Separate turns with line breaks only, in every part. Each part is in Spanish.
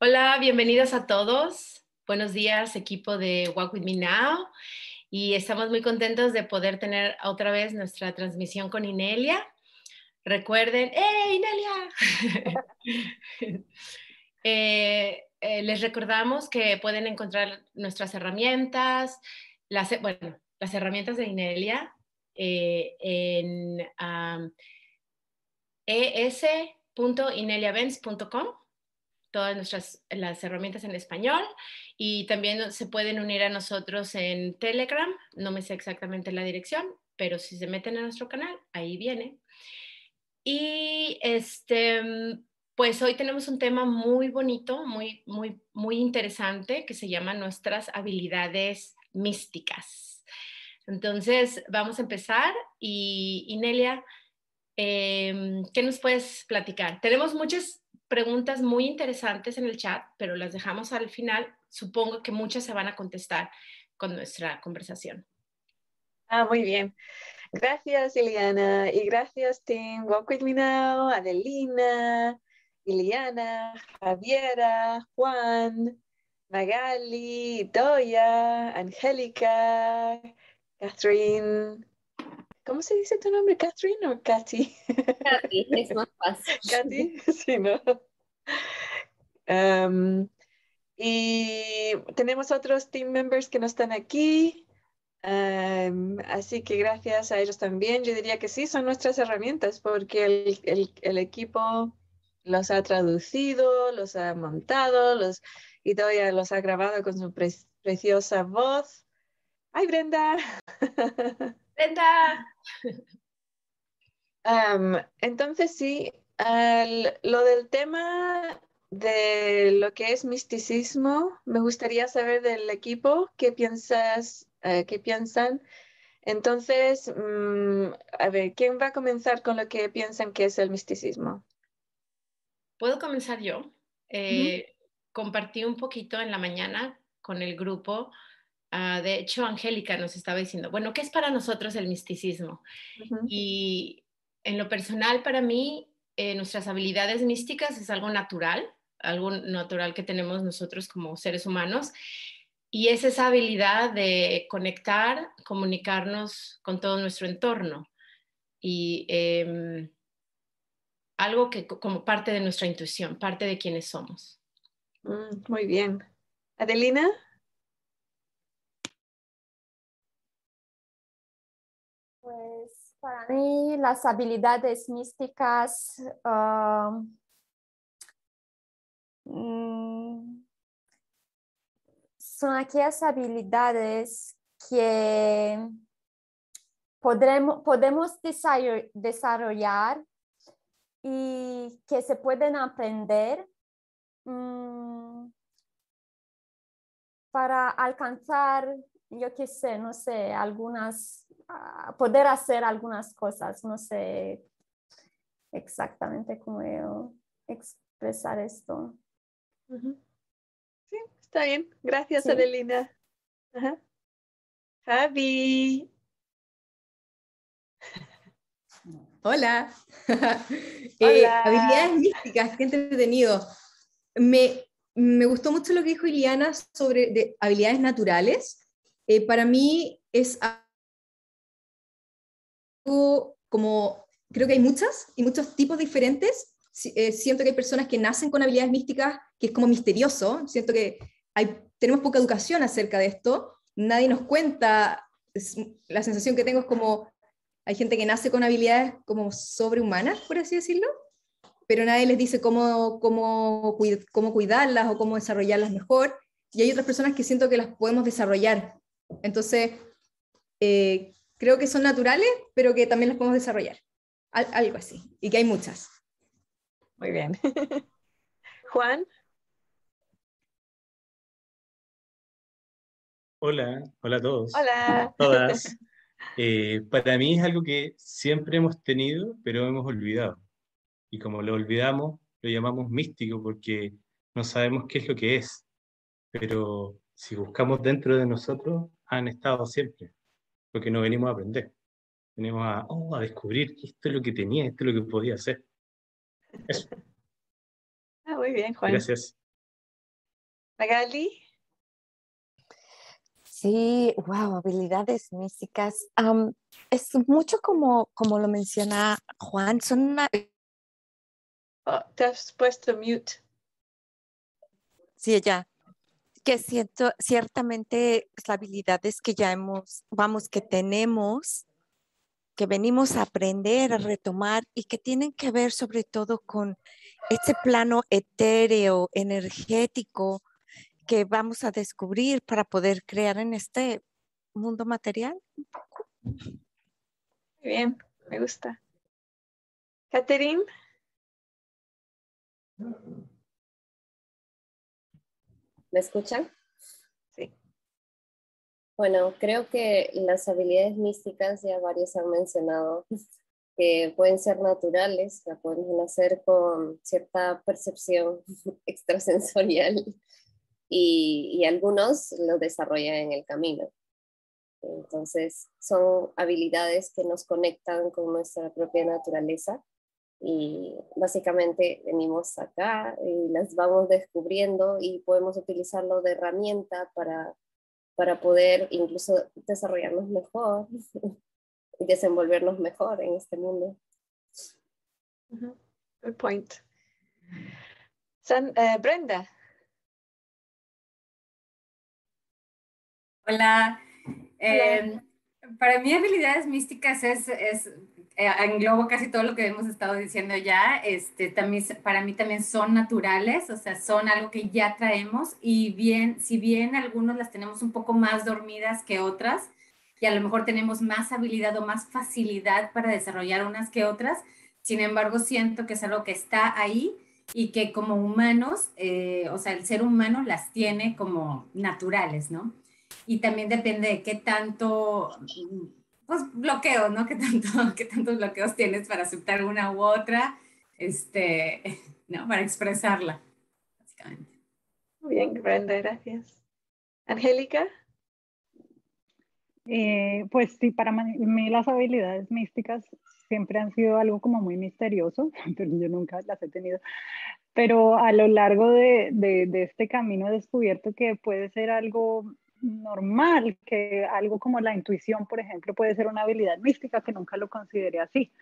Hola, bienvenidos a todos. Buenos días, equipo de Walk With Me Now. Y estamos muy contentos de poder tener otra vez nuestra transmisión con Inelia. Recuerden, ¡eh, Inelia! Eh, eh, les recordamos que pueden encontrar nuestras herramientas, las, bueno, las herramientas de Inelia eh, en um, todas nuestras las herramientas en español y también se pueden unir a nosotros en Telegram, no me sé exactamente la dirección, pero si se meten a nuestro canal, ahí viene. Y este, pues hoy tenemos un tema muy bonito, muy, muy, muy interesante que se llama nuestras habilidades místicas. Entonces, vamos a empezar y, y Nelia, eh, ¿qué nos puedes platicar? Tenemos muchas preguntas muy interesantes en el chat, pero las dejamos al final. Supongo que muchas se van a contestar con nuestra conversación.
Ah, muy bien. Gracias, Iliana. Y gracias, Team Walk With Me Now, Adelina, Iliana, Javiera, Juan, Magali, Doya, Angélica, Catherine. ¿Cómo se dice tu nombre? ¿Catherine o Katy?
Katy, es más fácil.
Katy, sí, ¿no? Um, y tenemos otros team members que no están aquí. Um, así que gracias a ellos también. Yo diría que sí, son nuestras herramientas porque el, el, el equipo los ha traducido, los ha montado, los, y todavía los ha grabado con su pre preciosa voz. ¡Ay, Brenda!
Brenda.
Um, entonces sí, al, lo del tema de lo que es misticismo, me gustaría saber del equipo qué piensas, uh, qué piensan. Entonces, um, a ver, ¿quién va a comenzar con lo que piensan que es el misticismo?
Puedo comenzar yo. Eh. Compartí un poquito en la mañana con el grupo Uh, de hecho, Angélica nos estaba diciendo, bueno, ¿qué es para nosotros el misticismo? Uh -huh. Y en lo personal, para mí, eh, nuestras habilidades místicas es algo natural, algo natural que tenemos nosotros como seres humanos. Y es esa habilidad de conectar, comunicarnos con todo nuestro entorno. Y eh, algo que como parte de nuestra intuición, parte de quienes somos.
Mm, muy bien. Adelina.
Para mí las habilidades místicas uh, son aquellas habilidades que podremos, podemos desarrollar y que se pueden aprender um, para alcanzar, yo qué sé, no sé, algunas poder hacer algunas cosas. No sé exactamente cómo yo expresar esto.
Uh -huh. Sí, está bien. Gracias, sí. Adelina. -huh. Javi.
Hola. eh, habilidades místicas, qué entretenido. Me, me gustó mucho lo que dijo Iliana sobre de habilidades naturales. Eh, para mí es como, creo que hay muchas y muchos tipos diferentes. Eh, siento que hay personas que nacen con habilidades místicas, que es como misterioso. Siento que hay, tenemos poca educación acerca de esto. Nadie nos cuenta. Es, la sensación que tengo es como hay gente que nace con habilidades como sobrehumanas, por así decirlo, pero nadie les dice cómo, cómo, cómo cuidarlas o cómo desarrollarlas mejor. Y hay otras personas que siento que las podemos desarrollar. Entonces, eh, creo que son naturales, pero que también las podemos desarrollar. Al, algo así. Y que hay muchas.
Muy bien. Juan.
Hola, hola a todos.
Hola.
Todas. Eh, para mí es algo que siempre hemos tenido, pero hemos olvidado. Y como lo olvidamos, lo llamamos místico porque no sabemos qué es lo que es. Pero si buscamos dentro de nosotros, han estado siempre porque no venimos a aprender. Venimos a, oh, a descubrir que esto es lo que tenía, esto es lo que podía hacer. Eso.
Ah, muy bien, Juan.
Gracias.
Magali.
Sí, wow, habilidades místicas. es mucho como, como lo menciona Juan, son una...
Oh, te has puesto mute.
Sí, ya. Que siento, ciertamente las habilidades que ya hemos, vamos, que tenemos, que venimos a aprender, a retomar y que tienen que ver sobre todo con ese plano etéreo, energético, que vamos a descubrir para poder crear en este mundo material.
Muy bien, me gusta. Catherine.
¿Me escuchan?
Sí.
Bueno, creo que las habilidades místicas ya varios han mencionado que pueden ser naturales, que pueden hacer con cierta percepción extrasensorial y, algunos lo desarrollan en el camino. Entonces, son habilidades que nos conectan con nuestra propia naturaleza y básicamente venimos acá y las vamos descubriendo y podemos utilizarlo de herramienta para, para poder incluso desarrollarnos mejor y desenvolvernos mejor en este mundo.
Good point. San, eh, Brenda.
Hola. Em, para mí habilidades místicas es, es englobo casi todo lo que hemos estado diciendo ya. Este, también, para mí también son naturales, o sea, son algo que ya traemos y bien, si bien algunos las tenemos un poco más dormidas que otras y a lo mejor tenemos más habilidad o más facilidad para desarrollar unas que otras, sin embargo siento que es algo que está ahí y que como humanos, eh, o sea, el ser humano las tiene como naturales, ¿no? y también depende de qué tanto, pues bloqueo, ¿no? ¿Qué, tanto, qué tantos bloqueos tienes para aceptar una u otra, este, ¿no? Para expresarla, básicamente.
Muy bien, Brenda, gracias. Angélica.
Eh, pues sí, para mí las habilidades místicas siempre han sido algo como muy misterioso, pero yo nunca las he tenido. Pero a lo largo de, de, de este camino he descubierto que puede ser algo normal, que algo como la intuición, por ejemplo, puede ser una habilidad mística que nunca lo consideré así.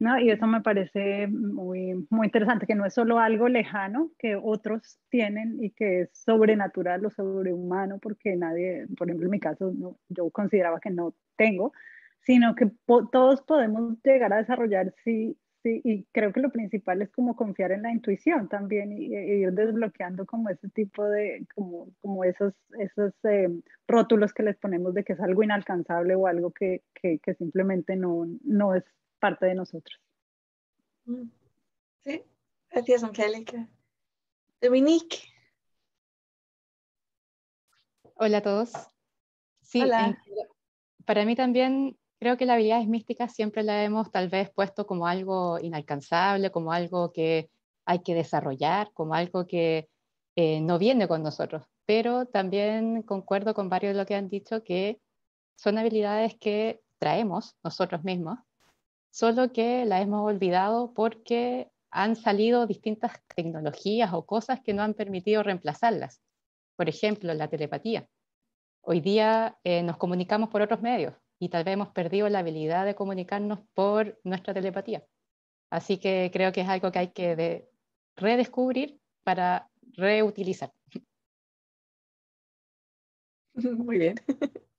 ¿no? Y eso me parece muy, muy interesante, que no es solo algo lejano que otros tienen y que es sobrenatural o sobrehumano, porque nadie, por ejemplo, en mi caso, no, yo consideraba que no tengo, sino que todos podemos llegar a desarrollar si, Sí, y creo que lo principal es como confiar en la intuición también y, ir desbloqueando como ese tipo de, como, como esos, esos eh, rótulos que les ponemos de que es algo inalcanzable o algo que, que, que simplemente no, no es parte de nosotros.
Mm. Sí, gracias Angélica. Dominique.
Hola a todos. Sí,
Hola.
para mí también creo que las habilidades místicas siempre la hemos tal vez puesto como algo inalcanzable, como algo que hay que desarrollar, como algo que eh, no viene con nosotros. Pero también concuerdo con varios de lo que han dicho que son habilidades que traemos nosotros mismos, solo que las hemos olvidado porque han salido distintas tecnologías o cosas que no han permitido reemplazarlas. Por ejemplo, la telepatía. Hoy día eh, nos comunicamos por otros medios, y tal vez hemos perdido la habilidad de comunicarnos por nuestra telepatía. Así que creo que es algo que hay que redescubrir para reutilizar.
Muy bien.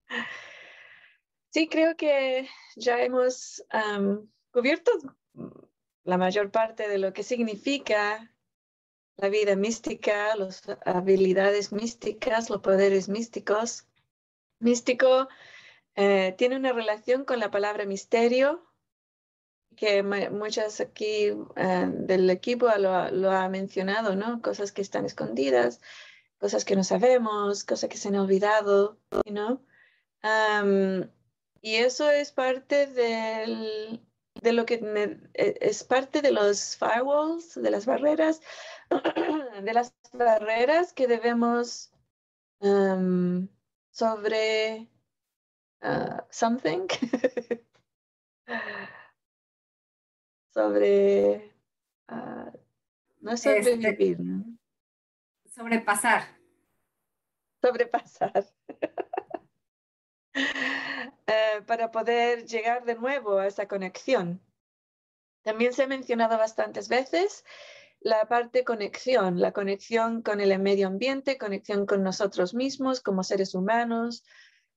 Sí, creo que ya hemos cubierto la mayor parte de lo que significa la vida mística, las habilidades místicas, los poderes místicos. Místico eh, tiene una relación con la palabra misterio, que muchas aquí eh, del equipo lo, lo, ha mencionado, ¿no? Cosas que están escondidas, cosas que no sabemos, cosas que se han olvidado, ¿no? y eso es parte del, de lo que e, es parte de los firewalls, de las barreras, de las barreras que debemos sobre Uh, something sobre uh, no sobrevivir,
este, sobrepasar.
sobrepasar. Eh, para poder llegar de nuevo a esa conexión. También se ha mencionado bastantes veces la parte conexión, la conexión con el medio ambiente, conexión con nosotros mismos como seres humanos,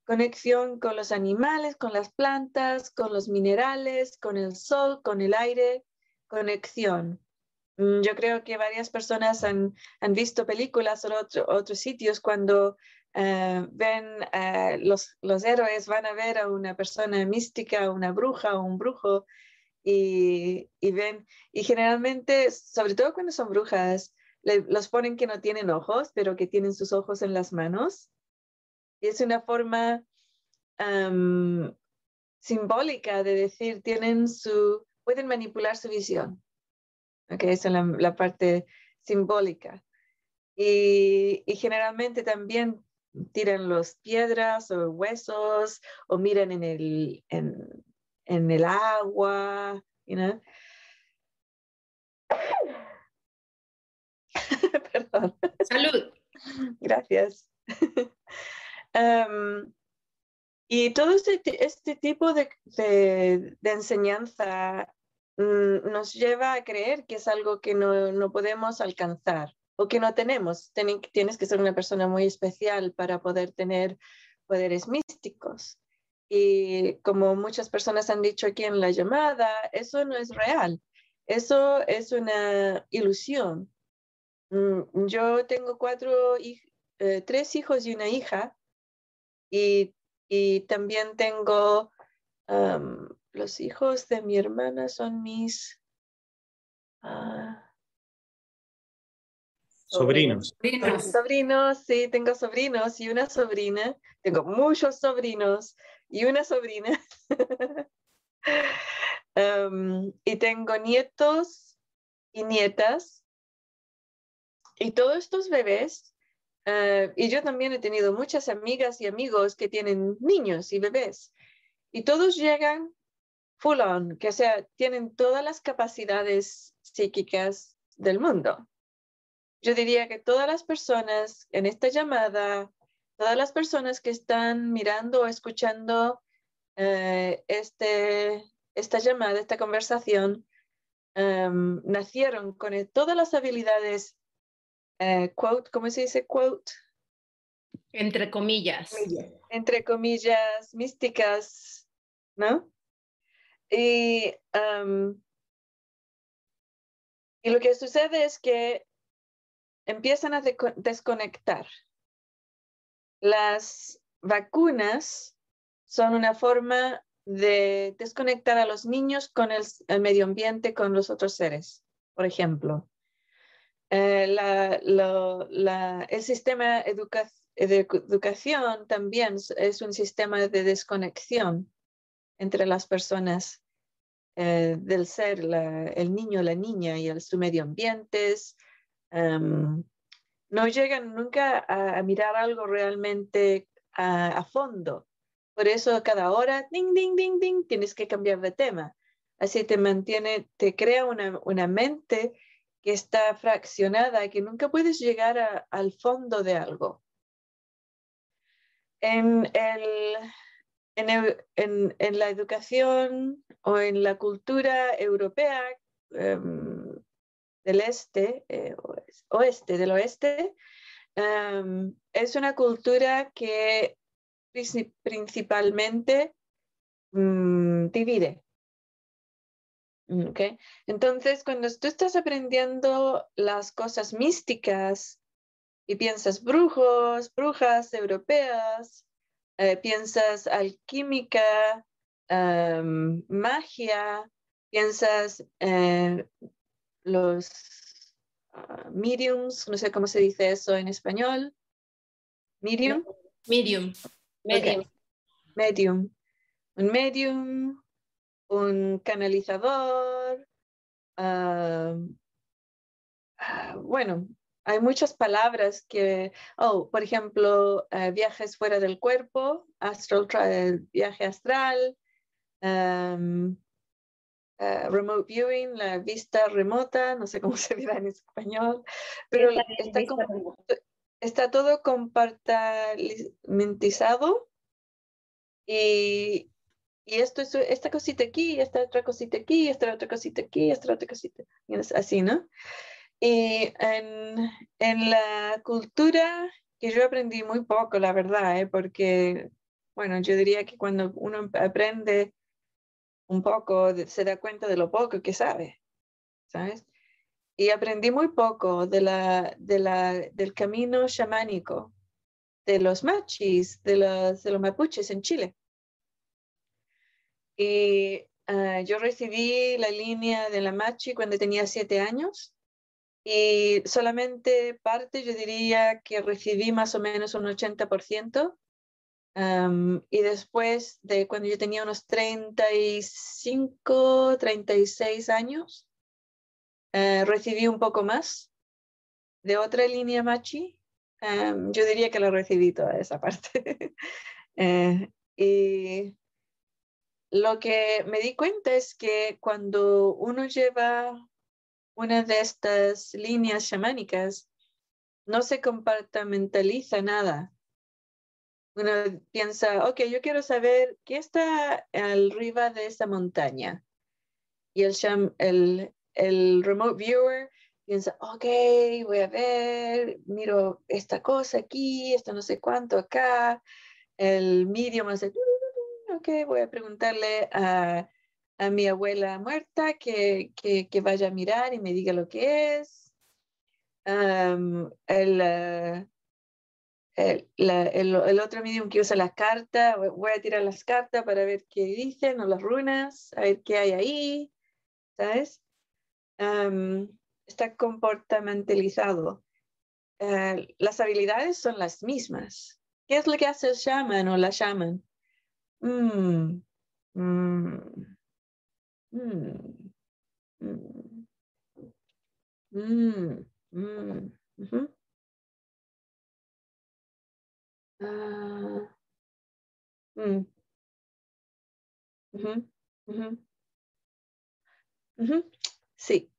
conexión con los animales, con las plantas, con los minerales, con el sol, con el aire, conexión. Mm, yo creo que varias personas han, visto películas o otros sitios cuando eh, ven eh, los, los héroes van a ver a una persona mística, una bruja o un brujo y, ven, y generalmente, sobre todo cuando son brujas, los ponen que no tienen ojos, pero que tienen sus ojos en las manos. Y es una forma simbólica de decir, tienen su, pueden manipular su visión. Okay, esa es la, parte simbólica. Y, y, generalmente también tiran los piedras o huesos o miran en el, en, en el agua, you know? Perdón.
Salud.
Gracias. um, y todo este, este tipo de, de, de enseñanza mm, nos lleva a creer que es algo que no, no podemos alcanzar o que no tenemos. tienes que ser una persona muy especial para poder tener poderes místicos. Y como muchas personas han dicho aquí en la llamada, eso no es real. Eso es una ilusión. Mm, yo tengo cuatro, eh, tres hijos y una hija. Y, y también tengo los hijos de mi hermana son mis
ah, sobrinos.
sobrinos. Sobrinos, sí, tengo sobrinos y una sobrina. Tengo muchos sobrinos y una sobrina. y tengo nietos y nietas. Y todos estos bebés, eh, y yo también he tenido muchas amigas y amigos que tienen niños y bebés. Y todos llegan full on, que sea, tienen todas las capacidades psíquicas del mundo. Yo diría que todas las personas en esta llamada todas las personas que están mirando o escuchando eh, este, esta llamada, esta conversación, em, nacieron con todas las habilidades, eh, quote, ¿cómo se dice quote?
Entre comillas.
Entre comillas, místicas, ¿no? Y, y lo que sucede es que empiezan a desconectar las vacunas son una forma de desconectar a los niños con el, medio ambiente, con los otros seres, por ejemplo. Eh, el sistema de educación también es un sistema de desconexión entre las personas eh, del ser, el niño, la niña y el, su medio ambiente. Em, no llegan nunca a, mirar algo realmente a, fondo. Por eso cada hora, ding, ding, ding, tienes que cambiar de tema. Así te mantiene, te crea una, una mente que está fraccionada, que nunca puedes llegar al fondo de algo. En, el, en, en, la educación o en la cultura europea, em, del este, eh, oeste, del oeste, em, es una cultura que principalmente mm, divide. Okay. Entonces, cuando tú estás aprendiendo las cosas místicas y piensas brujos, brujas europeas, eh, piensas alquímica, magia, piensas eh, los ah, mediums, no sé cómo se dice eso en español. Medium.
Medium.
Medium. Medium. Un medium, un canalizador. Ah, ah, bueno, hay muchas palabras que, oh, por ejemplo, viajes fuera del cuerpo, astral, viaje astral, eh, remote viewing, la vista remota, no sé cómo se dirá en español, pero está como, está todo compartimentizado y, y esto es esta cosita aquí, esta otra cosita aquí, esta otra cosita aquí, esta otra cosita, así, ¿no? Y en, en la cultura que yo aprendí muy poco, la verdad, ¿eh? porque, bueno, yo diría que cuando uno aprende un poco, se da cuenta de lo poco que sabe, ¿sabes? Y aprendí muy poco de la, de la, del camino chamánico de los machis, de los, de los mapuches en Chile. Y ah, yo recibí la línea de la machi cuando tenía siete años y solamente parte, yo diría que recibí más o menos un 80%. y después de cuando yo tenía unos 35, 36 años, uh, recibí un poco más de otra línea machi. yo diría que lo recibí toda esa parte. uh, y lo que me di cuenta es que cuando uno lleva una de estas líneas chamánicas, no se compartimentaliza nada. Uno piensa, ok, yo quiero saber qué está arriba de esa montaña. Y el, el, el remote viewer piensa, ok, voy a ver, miro esta cosa aquí, esto no sé cuánto acá. El medium hace, ok, voy a preguntarle a, a mi abuela muerta que, que, que, vaya a mirar y me diga lo que es. el, uh, el, el, el, otro medium que usa las cartas, voy a tirar las cartas para ver qué dicen o las runas, a ver qué hay ahí, ¿sabes? Um, está comportamentalizado. Uh, las habilidades son las mismas. ¿Qué es lo que hace el shaman o la shaman? Mm, mm, mm, mm, mm, mm, ujú. Ah, mm, ujú, ujú, ujú. Sí,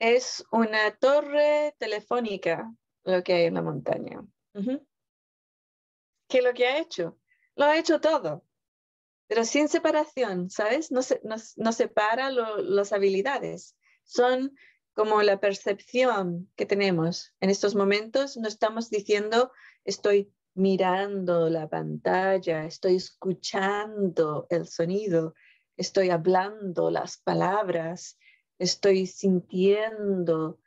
es una torre telefónica lo que hay en la montaña. ¿Qué es lo que ha hecho? Lo ha hecho todo pero sin separación, ¿sabes? No, se, no, separa las habilidades. Son como la percepción que tenemos. En estos momentos no estamos diciendo estoy mirando la pantalla, estoy escuchando el sonido, estoy hablando las palabras, estoy sintiendo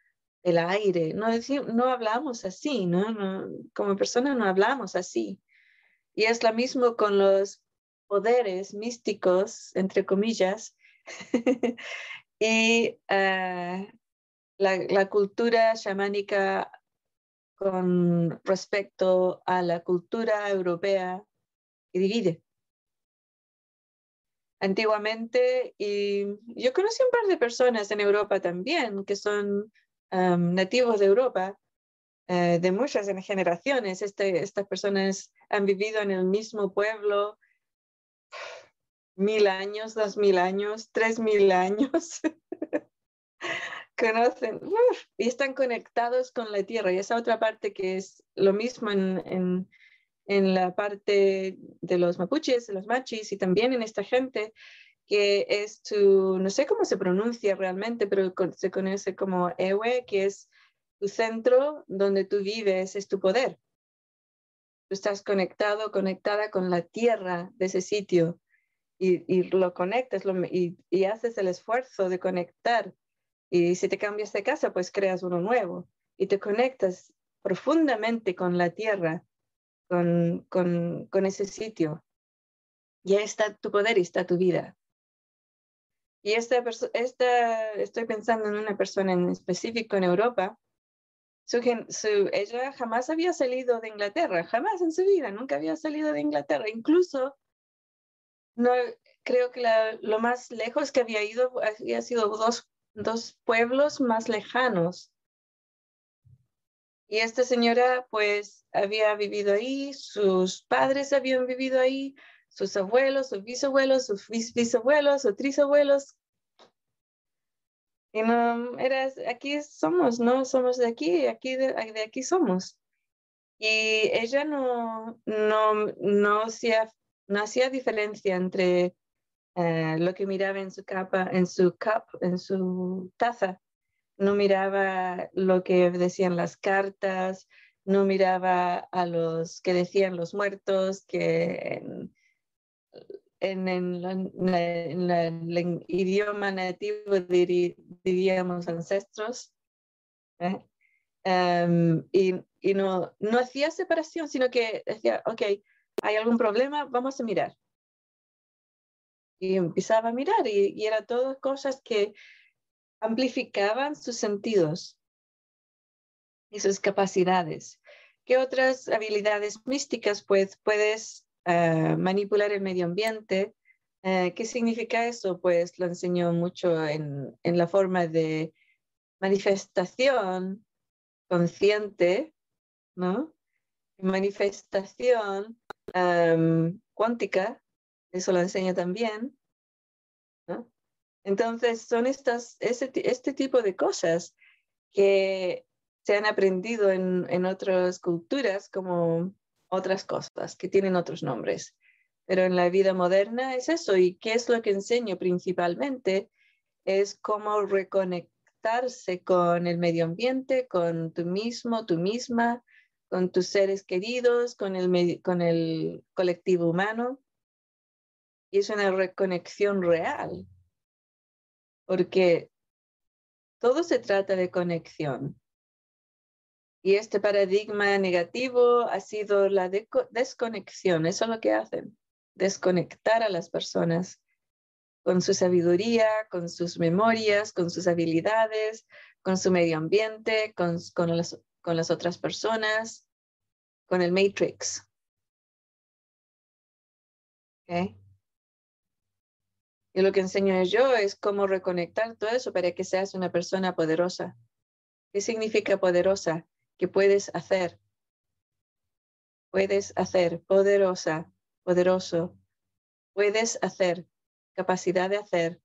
el aire. No, no hablamos así, ¿no? ¿no? Como persona no hablamos así. Y es lo mismo con los poderes místicos, entre comillas, y uh, la, cultura chamánica con respecto a la cultura europea que divide. Antiguamente, y yo conocí un par de personas en Europa también que son um, nativos de Europa, uh, de muchas generaciones. Este, estas personas han vivido en el mismo pueblo mil años, dos mil años, tres mil años. Conocen y están conectados con la tierra. Y esa otra parte que es lo mismo en, en, en, la parte de los mapuches, de los machis y también en esta gente, que es tu, no sé cómo se pronuncia realmente, pero se conoce como Ewe, que es tu centro donde tú vives, es tu poder. Estás conectado, conectada con la tierra de ese sitio y, lo conectas y, haces el esfuerzo de conectar. Y si te cambias de casa, pues creas uno nuevo y te conectas profundamente con la tierra, con, con, con ese sitio. Y ahí está tu poder y está tu vida. Y esta, esta, estoy pensando en una persona en específico en Europa. Su, su, ella jamás había salido de Inglaterra, jamás en su vida, nunca había salido de Inglaterra. Incluso no, creo que lo más lejos que había ido había sido dos, dos pueblos más lejanos. Y esta señora pues había vivido ahí, sus padres habían vivido ahí, sus abuelos, sus bisabuelos, sus bisabuelos o trisabuelos. Y no, era, aquí somos, ¿no? Somos de aquí, aquí de, de aquí somos. Y ella no, no, no, hacía, no hacía diferencia entre eh, lo que miraba en su capa, en su cup, en su taza. No miraba lo que decían las cartas, no miraba a los que decían los muertos, que el idioma nativo diríamos ancestros. ¿eh? Em, y, y no, no hacía separación, sino que decía, ok, hay algún problema, vamos a mirar. Y empezaba a mirar y, y era todas cosas que amplificaban sus sentidos y sus capacidades. ¿Qué otras habilidades místicas pues, puedes uh, manipular el medio ambiente? Uh, ¿Qué significa eso? Pues lo enseñó mucho en, en la forma de manifestación consciente, ¿no? Manifestación um, cuántica, eso lo enseña también, ¿no? Entonces, son estas, ese, este tipo de cosas que se han aprendido en, en otras culturas como otras cosas, que tienen otros nombres. Pero en la vida moderna es eso. ¿Y qué es lo que enseño principalmente? Es cómo reconectarse con el medio ambiente, con tú mismo, tú misma, con tus seres queridos, con el, con el colectivo humano. Y es una reconexión real, porque todo se trata de conexión. Y este paradigma negativo ha sido la desconexión, eso es lo que hacen, desconectar a las personas con su sabiduría, con sus memorias, con sus habilidades, con su medio ambiente, con, las, otras personas, con el matrix. Y lo que enseño yo es cómo reconectar todo eso para que seas una persona poderosa. ¿Qué significa poderosa? Que puedes hacer. Puedes hacer, poderosa, poderoso. Puedes hacer, capacidad de hacer.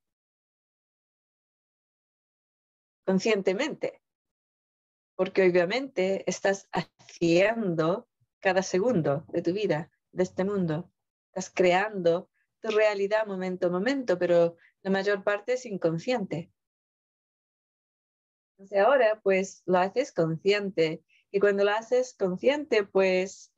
Conscientemente. Porque obviamente estás haciendo cada segundo de tu vida, de este mundo. Estás creando tu realidad momento a momento, pero la mayor parte es inconsciente. Entonces ahora pues lo haces consciente. Y cuando lo haces consciente pues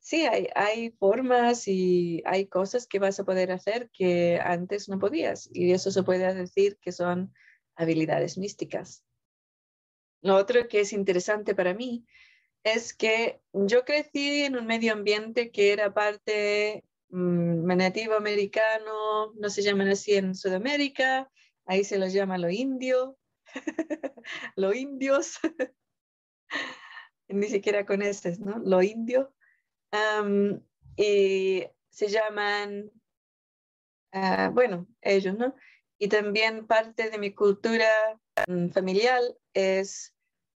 sí, hay, hay formas y hay cosas que vas a poder hacer que antes no podías. Y eso se puede decir que son habilidades místicas. Lo otro que es interesante para mí es que yo crecí en un medio ambiente que era parte mmm, nativo americano, no se llaman así en Sudamérica, ahí se los llama lo indio, los indios, ni siquiera con ese, ¿no? Lo indio. y se llaman, ah, bueno, ellos, ¿no? Y también parte de mi cultura mm, familiar es,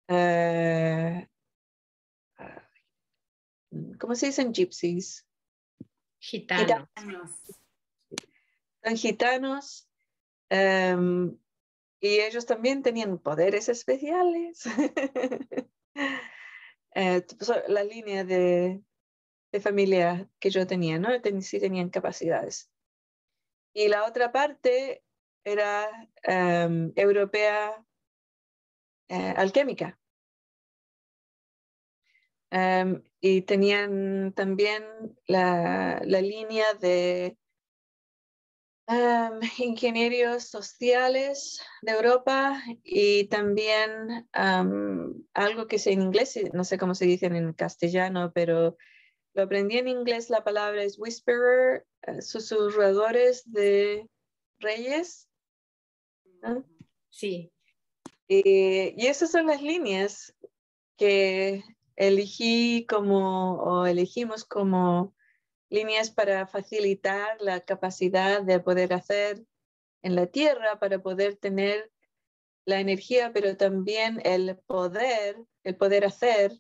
uh, ¿cómo se dicen gypsies?
Gitanos.
Son gitanos. Y ellos también tenían poderes especiales. eh, la línea de, de, familia que yo tenía, ¿no? Ten, sí tenían capacidades. Y la otra parte era um, europea eh, alquímica. Um, y tenían también la, la línea de um, ingenieros sociales de Europa y también um, algo que sé en inglés, no sé cómo se dice en castellano, pero lo aprendí en inglés, la palabra es whisperer, uh, susurradores de reyes. ¿no?
Sí.
Y, y esas son las líneas que elegí como, o elegimos como líneas para facilitar la capacidad de poder hacer en la tierra, para poder tener la energía, pero también el poder, el poder hacer,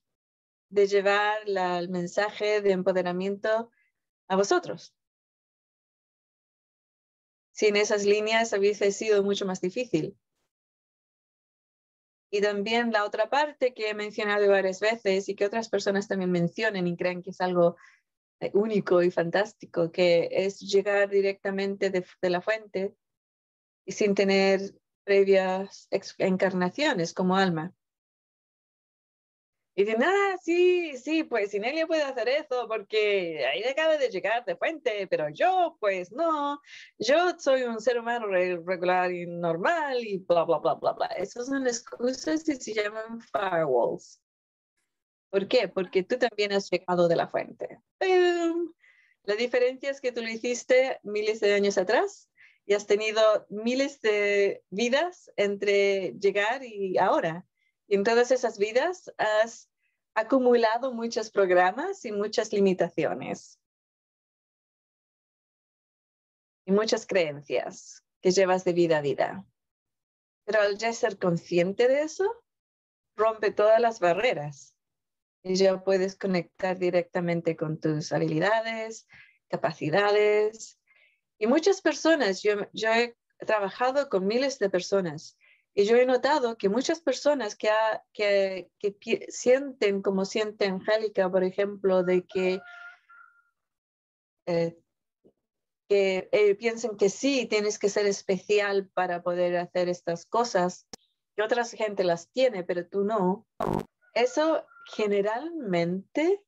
de llevar la, el mensaje de empoderamiento a vosotros. Sin esas líneas hubiese sido mucho más difícil. Y también la otra parte que he mencionado varias veces y que otras personas también mencionan y creen que es algo único y fantástico, que es llegar directamente de, de la fuente y sin tener previas encarnaciones como alma. Y dicen, ah, sí, sí, pues Inelia puede hacer eso porque ahí acaba de llegar de fuente, pero yo, pues no, yo soy un ser humano regular y normal y bla, bla, bla, bla, bla. Esas son excusas y se llaman firewalls. ¿Por qué? Porque tú también has llegado de la fuente. La diferencia es que tú lo hiciste miles de años atrás y has tenido miles de vidas entre llegar y ahora. Y en todas esas vidas has acumulado muchos programas y muchas limitaciones. Y muchas creencias que llevas de vida a vida. Pero al ya ser consciente de eso, rompe todas las barreras y ya puedes conectar directamente con tus habilidades, capacidades. Y muchas personas, yo, yo he trabajado con miles de personas y yo he notado que muchas personas que, que, sienten como siente Angélica, por ejemplo, de que, eh, que eh, que sí, tienes que ser especial para poder hacer estas cosas, y otra gente las tiene, pero tú no. Eso generalmente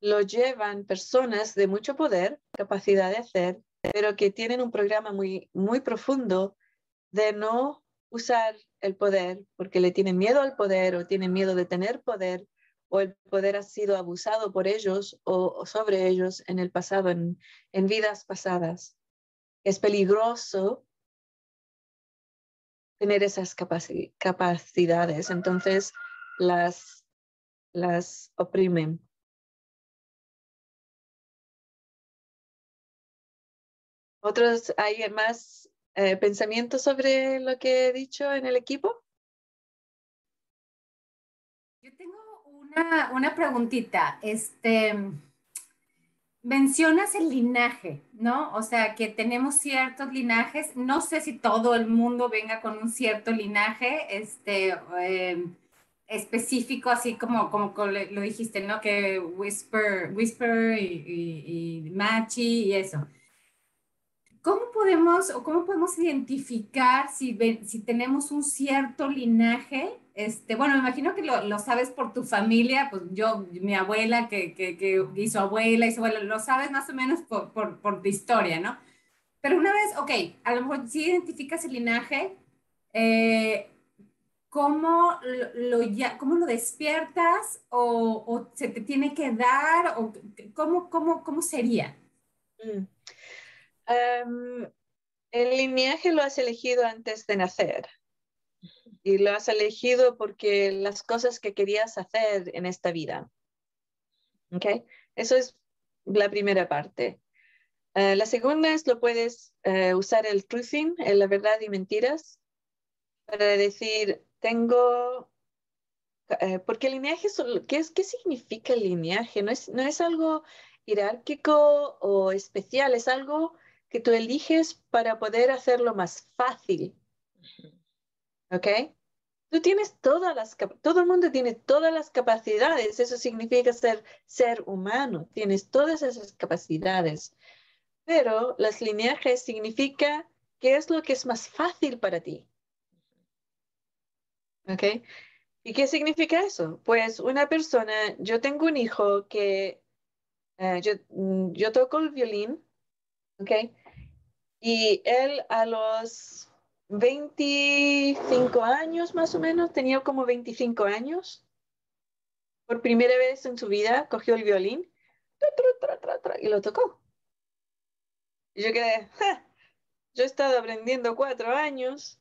lo llevan personas de mucho poder, capacidad de hacer, pero que tienen un programa muy, muy profundo de no usar el poder porque le tienen miedo al poder o tienen miedo de tener poder o el poder ha sido abusado por ellos o, sobre ellos en el pasado, en, en vidas pasadas. Es peligroso tener esas capacidades, entonces las, las oprimen. Otros, hay más eh, pensamientos sobre lo que he dicho en el equipo?
Yo tengo una, una preguntita. Este, mencionas el linaje, ¿no? O sea, que tenemos ciertos linajes. No sé si todo el mundo venga con un cierto linaje, este, em, específico, así como, como, lo dijiste, ¿no? Que Whisper, Whisper y, y Machi y eso. ¿Cómo podemos o cómo podemos identificar si, si tenemos un cierto linaje? Este, bueno, me imagino que lo, lo sabes por tu familia, pues yo, mi abuela, que, que, que su abuela su abuela, lo sabes más o menos por, por, por tu historia, ¿no? Pero una vez, ok, a lo mejor si identificas el linaje, eh, ¿cómo, lo, ya, ¿cómo lo despiertas o, o, se te tiene que dar? O, ¿cómo, cómo, ¿Cómo sería?
Mm el lineaje lo has elegido antes de nacer y lo has elegido porque las cosas que querías hacer en esta vida. ¿Ok? Eso es la primera parte. Eh, la segunda es lo puedes eh, usar el truthing, la verdad y mentiras, para decir, tengo, eh, porque el lineaje, ¿qué, es, ¿qué significa el lineaje? No es, no es algo jerárquico o especial, es algo que tú eliges para poder hacerlo más fácil. ¿Ok? Tú tienes todas las, todo el mundo tiene todas las capacidades, eso significa ser ser humano, tienes todas esas capacidades. Pero las lineajes significa qué es lo que es más fácil para ti. ¿Ok? ¿Y qué significa eso? Pues una persona, yo tengo un hijo que eh, yo, mm, yo toco el violín ¿ok? Y él a los 25 años más o menos, tenía como 25 años, por primera vez en su vida cogió el violín y lo tocó. Y yo quedé, yo he estado aprendiendo cuatro años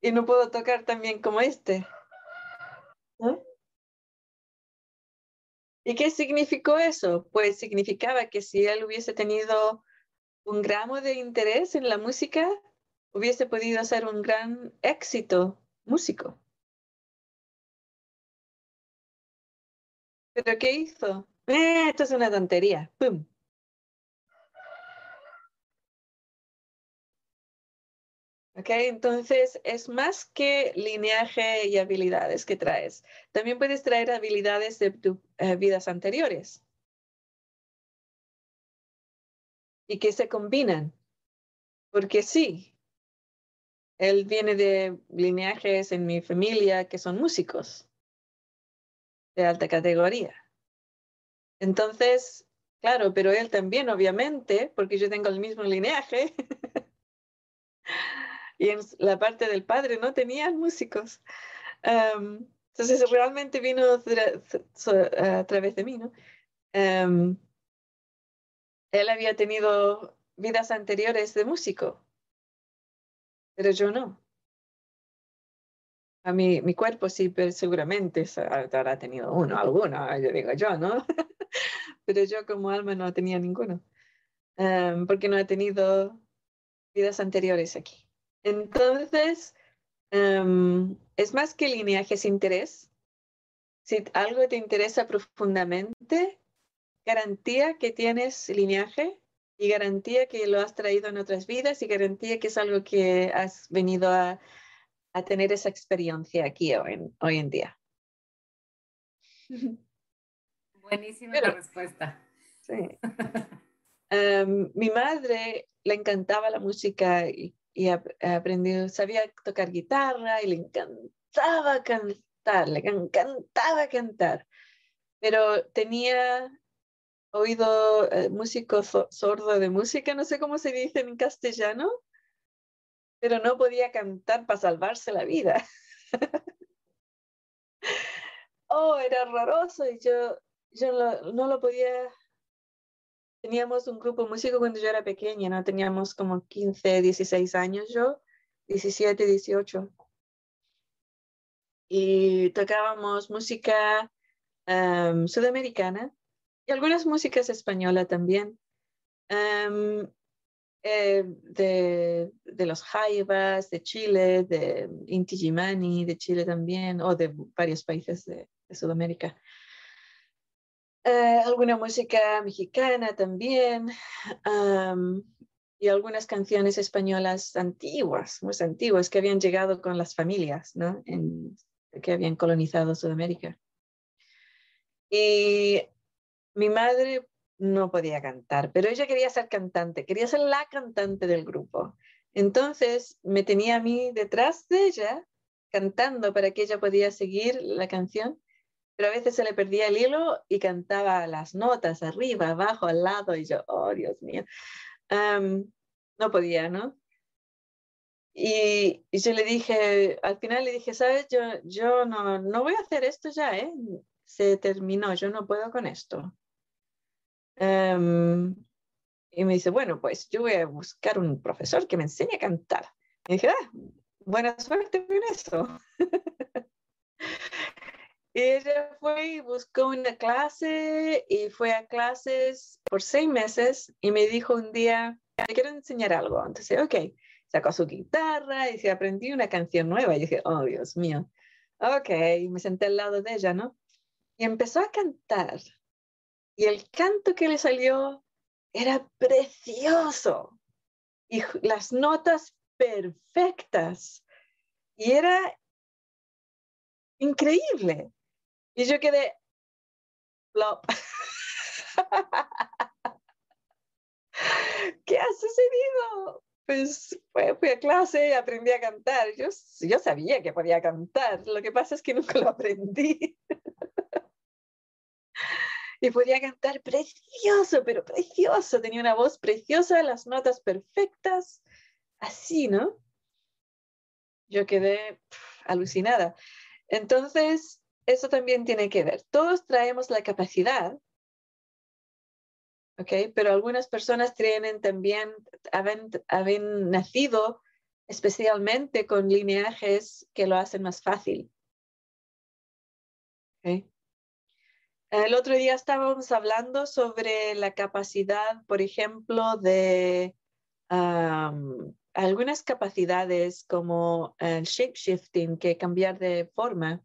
y no puedo tocar tan bien como este. ¿Y qué significó eso? Pues significaba que si él hubiese tenido un gramo de interés en la música, hubiese podido ser un gran éxito músico. ¿Pero qué hizo? Eh, esto es una tontería. ¡Pum! Okay, entonces es más que lineaje y habilidades que traes. También puedes traer habilidades de tus eh, vidas anteriores y que se combinan. Porque sí, él viene de lineajes en mi familia que son músicos de alta categoría. Entonces, claro, pero él también, obviamente, porque yo tengo el mismo lineaje. y en la parte del padre no tenían músicos. entonces realmente vino a través de mí, ¿no? él había tenido vidas anteriores de músico, pero yo no. A mí, mi cuerpo sí, pero seguramente habrá tenido uno, alguno, yo digo yo, ¿no? pero yo como alma no tenía ninguno, porque no he tenido vidas anteriores aquí. Entonces, em, es más que lineaje, es interés. Si algo te interesa profundamente, garantía que tienes lineaje y garantía que lo has traído en otras vidas y garantía que es algo que has venido a, tener esa experiencia aquí hoy, hoy en día.
Buenísima la respuesta.
Sí. Em, mi madre le encantaba la música y y aprendió, sabía tocar guitarra y le encantaba cantar, le encantaba cantar, pero tenía oído eh, músico sordo de música, no sé cómo se dice en castellano, pero no podía cantar para salvarse la vida. oh, era horroroso y yo, yo no lo podía teníamos un grupo músico cuando yo era pequeña, ¿no? Teníamos como 15, 16 años yo, 17, 18. Y tocábamos música em, sudamericana y algunas músicas españolas también. Em, eh, de, de, los Jaivas, de Chile, de Inti Gimani, de Chile también, o de varios países de, de Sudamérica. Eh, alguna música mexicana también y algunas canciones españolas antiguas, muy antiguas, que habían llegado con las familias que habían colonizado Sudamérica. Y mi madre no podía cantar, pero ella quería ser cantante, quería ser la cantante del grupo. Entonces me tenía a mí detrás de ella cantando para que ella podía seguir la canción pero a veces se le perdía el hilo y cantaba las notas arriba, abajo, al lado, y yo, oh, Dios mío, no podía, ¿no? Y, yo le dije, al final le dije, sabes, yo, yo no, no voy a hacer esto ya, ¿eh? Se terminó, yo no puedo con esto. y me dice, bueno, pues yo voy a buscar un profesor que me enseñe a cantar. Y dije, ah, buena suerte con eso. ella fue y buscó una clase y fue a clases por seis meses y me dijo un día, quiero enseñar algo. Entonces, ok, sacó su guitarra y se aprendió una canción nueva. Y dije, oh, Dios mío. Ok, me senté al lado de ella, ¿no? Y empezó a cantar. Y el canto que le salió era precioso. Y las notas perfectas. Y era increíble. Y yo quedé, flop. ¿Qué ha sucedido? Pues fui a clase y aprendí a cantar. Yo, yo sabía que podía cantar, lo que pasa es que nunca lo aprendí. y podía cantar precioso, pero precioso. Tenía una voz preciosa, las notas perfectas, así, ¿no? Yo quedé alucinada. Entonces, eso también tiene que ver. Todos traemos la capacidad, ¿ok? Pero algunas personas tienen también, han, nacido especialmente con lineajes que lo hacen más fácil. El otro día estábamos hablando sobre la capacidad, por ejemplo, de algunas capacidades como el shape shifting, que cambiar de forma,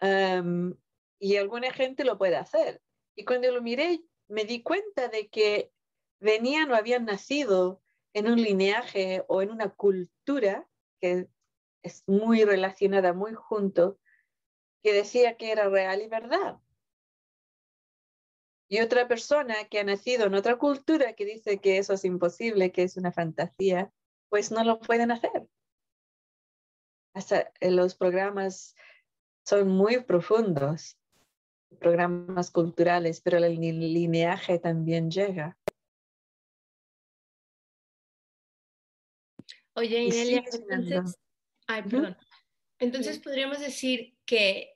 y alguna gente lo puede hacer. Y cuando lo miré, me di cuenta de que venían o habían nacido en un lineaje o en una cultura que es muy relacionada, muy junto, que decía que era real y verdad. Y otra persona que ha nacido en otra cultura que dice que eso es imposible, que es una fantasía, pues no lo pueden hacer. Hasta los programas son muy profundos, programas culturales, pero el lineaje también llega.
Oye, Inelia, entonces, ay, perdón. Entonces podríamos decir que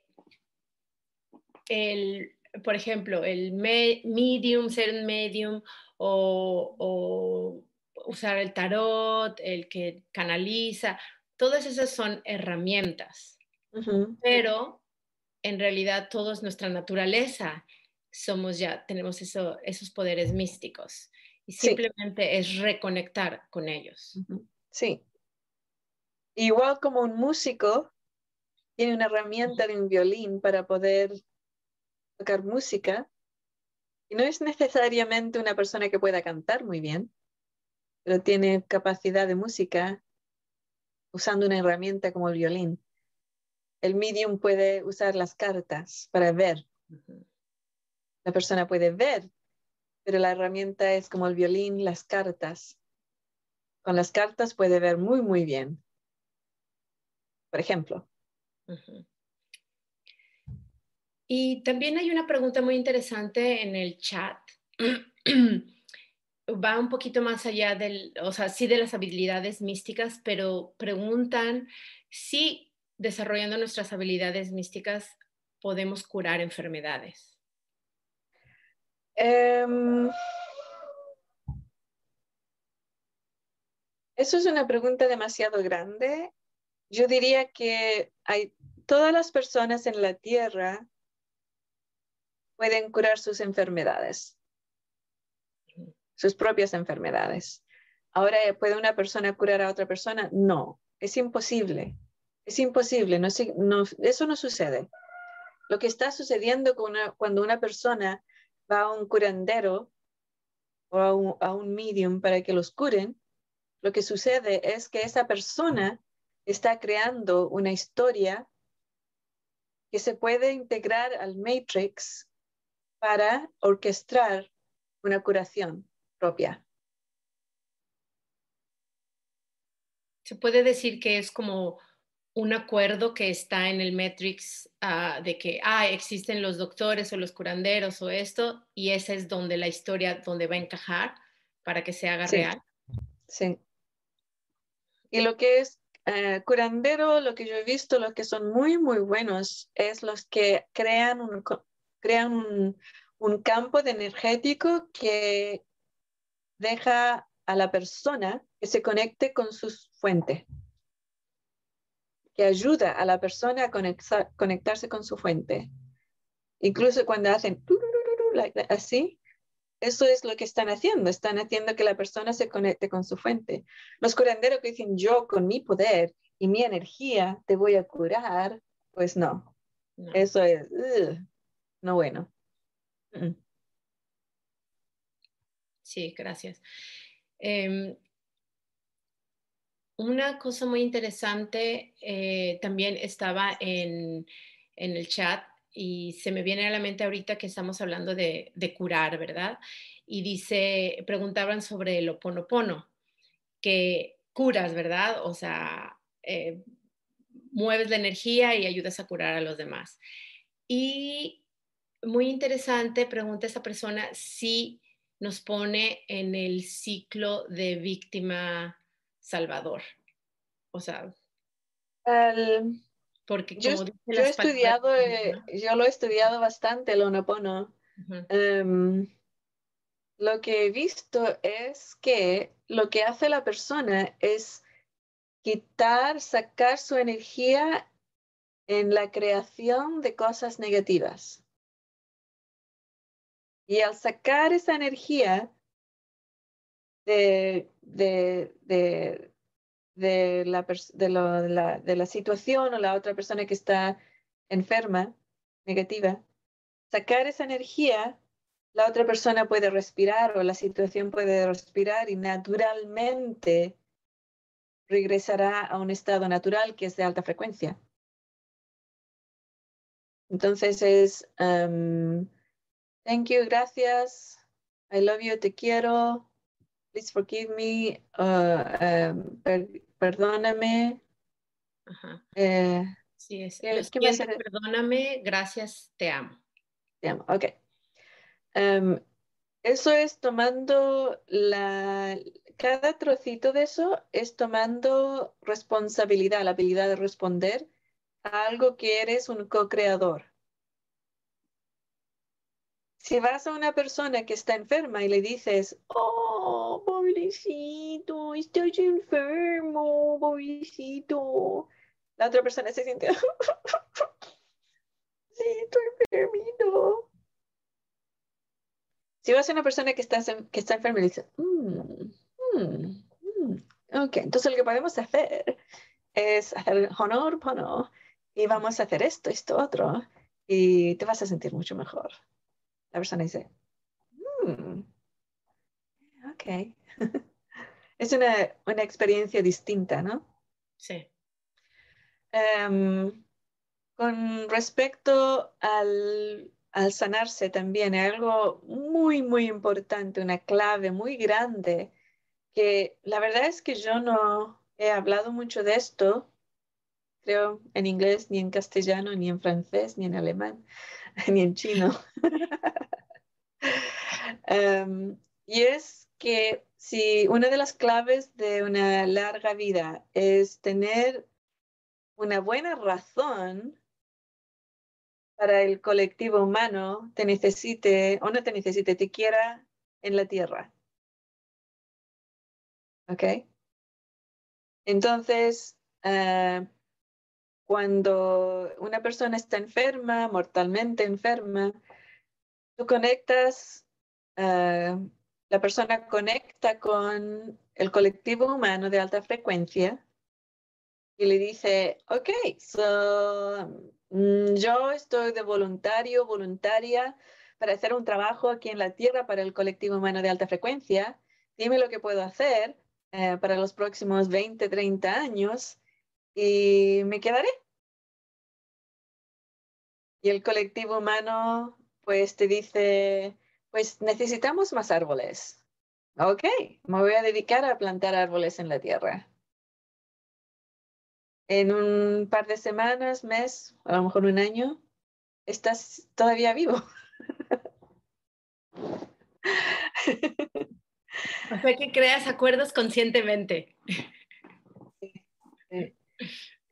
el, por ejemplo, el medium, ser un medium o, usar el tarot, el que canaliza, todas esas son herramientas, pero en realidad todos nuestra naturaleza. Somos ya, tenemos eso, esos poderes místicos. Y simplemente es reconectar con ellos.
Sí. Igual como un músico tiene una herramienta de un violín para poder tocar música, y no es necesariamente una persona que pueda cantar muy bien, pero tiene capacidad de música usando una herramienta como el violín. El medium puede usar las cartas para ver. La persona puede ver, pero la herramienta es como el violín, las cartas. Con las cartas puede ver muy, muy bien. Por ejemplo.
Y también hay una pregunta muy interesante en el chat. Va un poquito más allá del, o sea, sí de las habilidades místicas, pero preguntan si desarrollando nuestras habilidades místicas podemos curar enfermedades.
Em, Eso es una pregunta demasiado grande. Yo diría que hay, todas las personas en la Tierra pueden curar sus enfermedades, sus propias enfermedades. Ahora, ¿puede una persona curar a otra persona? No, es imposible. Es imposible, no, eso no sucede. Lo que está sucediendo cuando una persona va a un curandero o a un, a un medium para que los curen, lo que sucede es que esa persona está creando una historia que se puede integrar al Matrix para orquestar una curación propia.
Se puede decir que es como un acuerdo que está en el Matrix ah, de que ah, existen los doctores o los curanderos o esto, y ese es donde la historia, donde va a encajar para que se haga real.
Sí. Y lo que es eh, curandero, lo que yo he visto, los que son muy, muy buenos, es los que crean un, crean un, campo de energético que deja a la persona que se conecte con su fuente, que ayuda a la persona a conectarse con su fuente. Incluso cuando hacen así, eso es lo que están haciendo, están haciendo que la persona se conecte con su fuente. Los curanderos que dicen, yo con mi poder y mi energía te voy a curar, pues no, eso es no bueno.
Sí, gracias. Em, una cosa muy interesante eh, también estaba en, en el chat y se me viene a la mente ahorita que estamos hablando de, curar, ¿verdad? Y dice, preguntaban sobre el oponopono, que curas, ¿verdad? O sea, eh, mueves la energía y ayudas a curar a los demás. Y muy interesante, pregunta esa persona si nos pone en el ciclo de víctima salvador. O sea,
porque yo, he estudiado, eh, yo lo he estudiado bastante el Onopono. Em, lo que he visto es que lo que hace la persona es quitar, sacar su energía en la creación de cosas negativas. Y al sacar esa energía de, de, de la, de, la, de la situación o la otra persona que está enferma, negativa, sacar esa energía la otra persona puede respirar o la situación puede respirar y naturalmente regresará a un estado natural que es de alta frecuencia. Entonces es, um, thank you, gracias, I love you, te quiero, please forgive me, uh, um, perdóname.
Eh, sí, es. perdóname, gracias, te amo.
Te amo, ok. Um, eso es tomando la, cada trocito de eso es tomando responsabilidad, la habilidad de responder a algo que eres un co-creador. Si vas a una persona que está enferma y le dices, oh, pobrecito, estoy enfermo, pobrecito, la otra persona se siente, sí, estoy enfermito. Si vas a una persona que está, que está enferma y le dices, mm, mm, mm". ok, entonces lo que podemos hacer es hacer honor, honor, y vamos a hacer esto, esto, otro, y te vas a sentir mucho mejor. La persona dice, hmm, ok. es una, una, experiencia distinta, ¿no?
Sí.
Em, con respecto al, al sanarse también, hay algo muy, muy importante, una clave muy grande, que la verdad es que yo no he hablado mucho de esto, creo, en inglés, ni en castellano, ni en francés, ni en alemán, ni en chino. Em, y es que si una de las claves de una larga vida es tener una buena razón para el colectivo humano, te necesite o no te necesite, te quiera en la tierra. ¿Ok? Entonces, eh, cuando una persona está enferma, mortalmente enferma, tú conectas, eh, la persona conecta con el colectivo humano de alta frecuencia y le dice, ok, mm, yo estoy de voluntario, voluntaria para hacer un trabajo aquí en la Tierra para el colectivo humano de alta frecuencia. Dime lo que puedo hacer eh, para los próximos 20, 30 años y me quedaré. Y el colectivo humano pues te dice, pues necesitamos más árboles. Ok, me voy a dedicar a plantar árboles en la tierra. En un par de semanas, mes, a lo mejor un año, estás todavía vivo.
O sea que creas acuerdos conscientemente.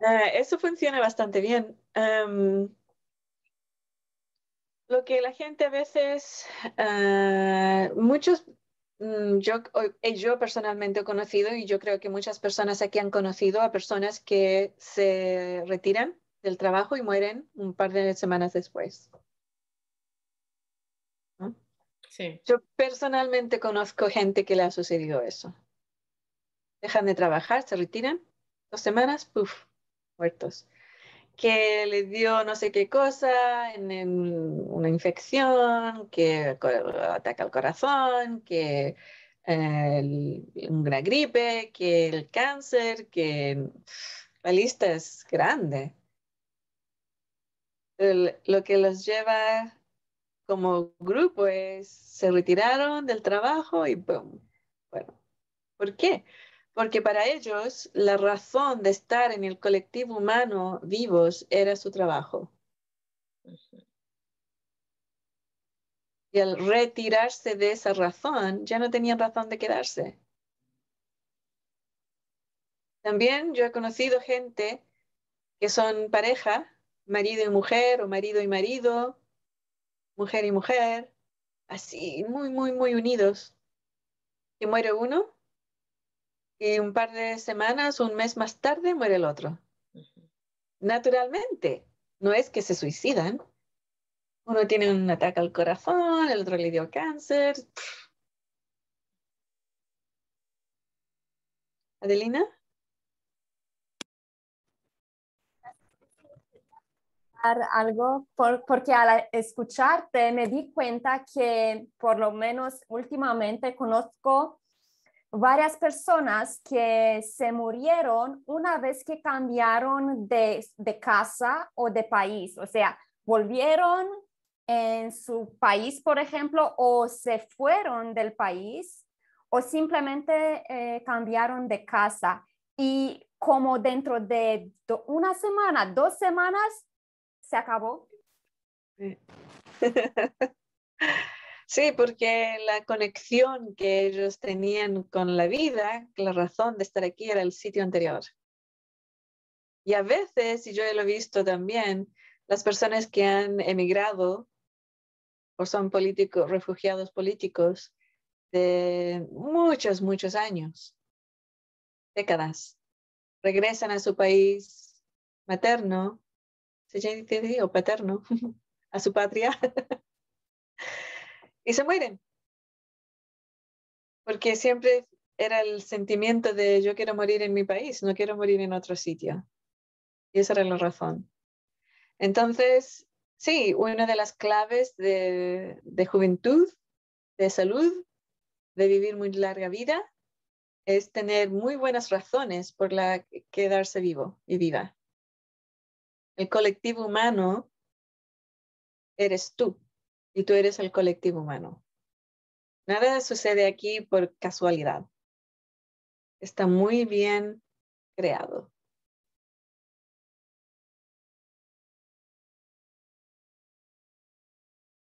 Ah, eso funciona bastante bien. Lo que la gente a veces, ah, muchos, mm, yo, eh, yo personalmente he conocido y yo creo que muchas personas aquí han conocido a personas que se retiran del trabajo y mueren un par de semanas después.
Sí.
Yo personalmente conozco gente que le ha sucedido eso. Dejan de trabajar, se retiran dos semanas, puff, muertos. Que le dio no sé qué cosa, una infección, que ataca el corazón, que eh, una gripe, que el cáncer, que la lista es grande. lo que los lleva como grupo es, se retiraron del trabajo y boom. Bueno, ¿por qué? Porque para ellos la razón de estar en el colectivo humano vivos era su trabajo. Y al retirarse de esa razón, ya no tenían razón de quedarse. También yo he conocido gente que son pareja, marido y mujer o marido y marido, mujer y mujer, así, muy, muy, muy unidos. Y muere uno y un par de semanas, un mes más tarde, muere el otro. Naturalmente, no es que se suicidan. Uno tiene un ataque al corazón, el otro le dio cáncer. Adelina.
algo porque al escucharte me di cuenta que por lo menos últimamente conozco varias personas que se murieron una vez que cambiaron de, de casa o de país, o sea, volvieron en su país, por ejemplo, o se fueron del país o simplemente eh, cambiaron de casa. Y como dentro de una semana, dos semanas, se acabó.
Sí. porque la conexión que ellos tenían con la vida, la razón de estar aquí era el sitio anterior. Y a veces, y yo lo he visto también, las personas que han emigrado o son políticos, refugiados políticos de muchos, muchos años, décadas, regresan a su país materno se o paterno, a su patria, y se mueren. Porque siempre era el sentimiento de yo quiero morir en mi país, no quiero morir en otro sitio. Y esa era la razón. Entonces, sí, una de las claves de, de juventud, de salud, de vivir muy larga vida, es tener muy buenas razones por la quedarse vivo y viva. El colectivo humano eres tú y tú eres el colectivo humano. Nada sucede aquí por casualidad. Está muy bien creado.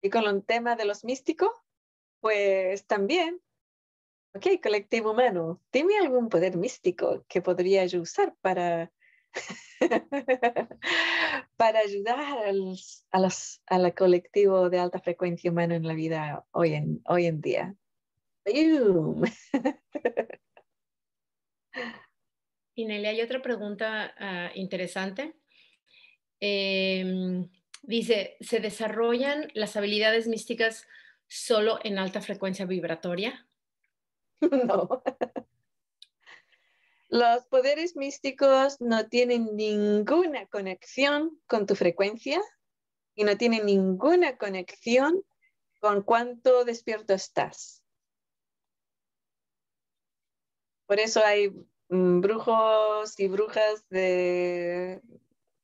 Y con el tema de los místicos, pues también, ok, colectivo humano, dime algún poder místico que podría yo usar para para ayudar al, a los, al colectivo de alta frecuencia humana en la vida hoy en, hoy en día.
Y Nelly, hay otra pregunta ah, interesante. Em, dice, ¿se desarrollan las habilidades místicas solo en alta frecuencia vibratoria?
No. Los poderes místicos no tienen ninguna conexión con tu frecuencia y no tienen ninguna conexión con cuánto despierto estás. Por eso hay mm, brujos y brujas de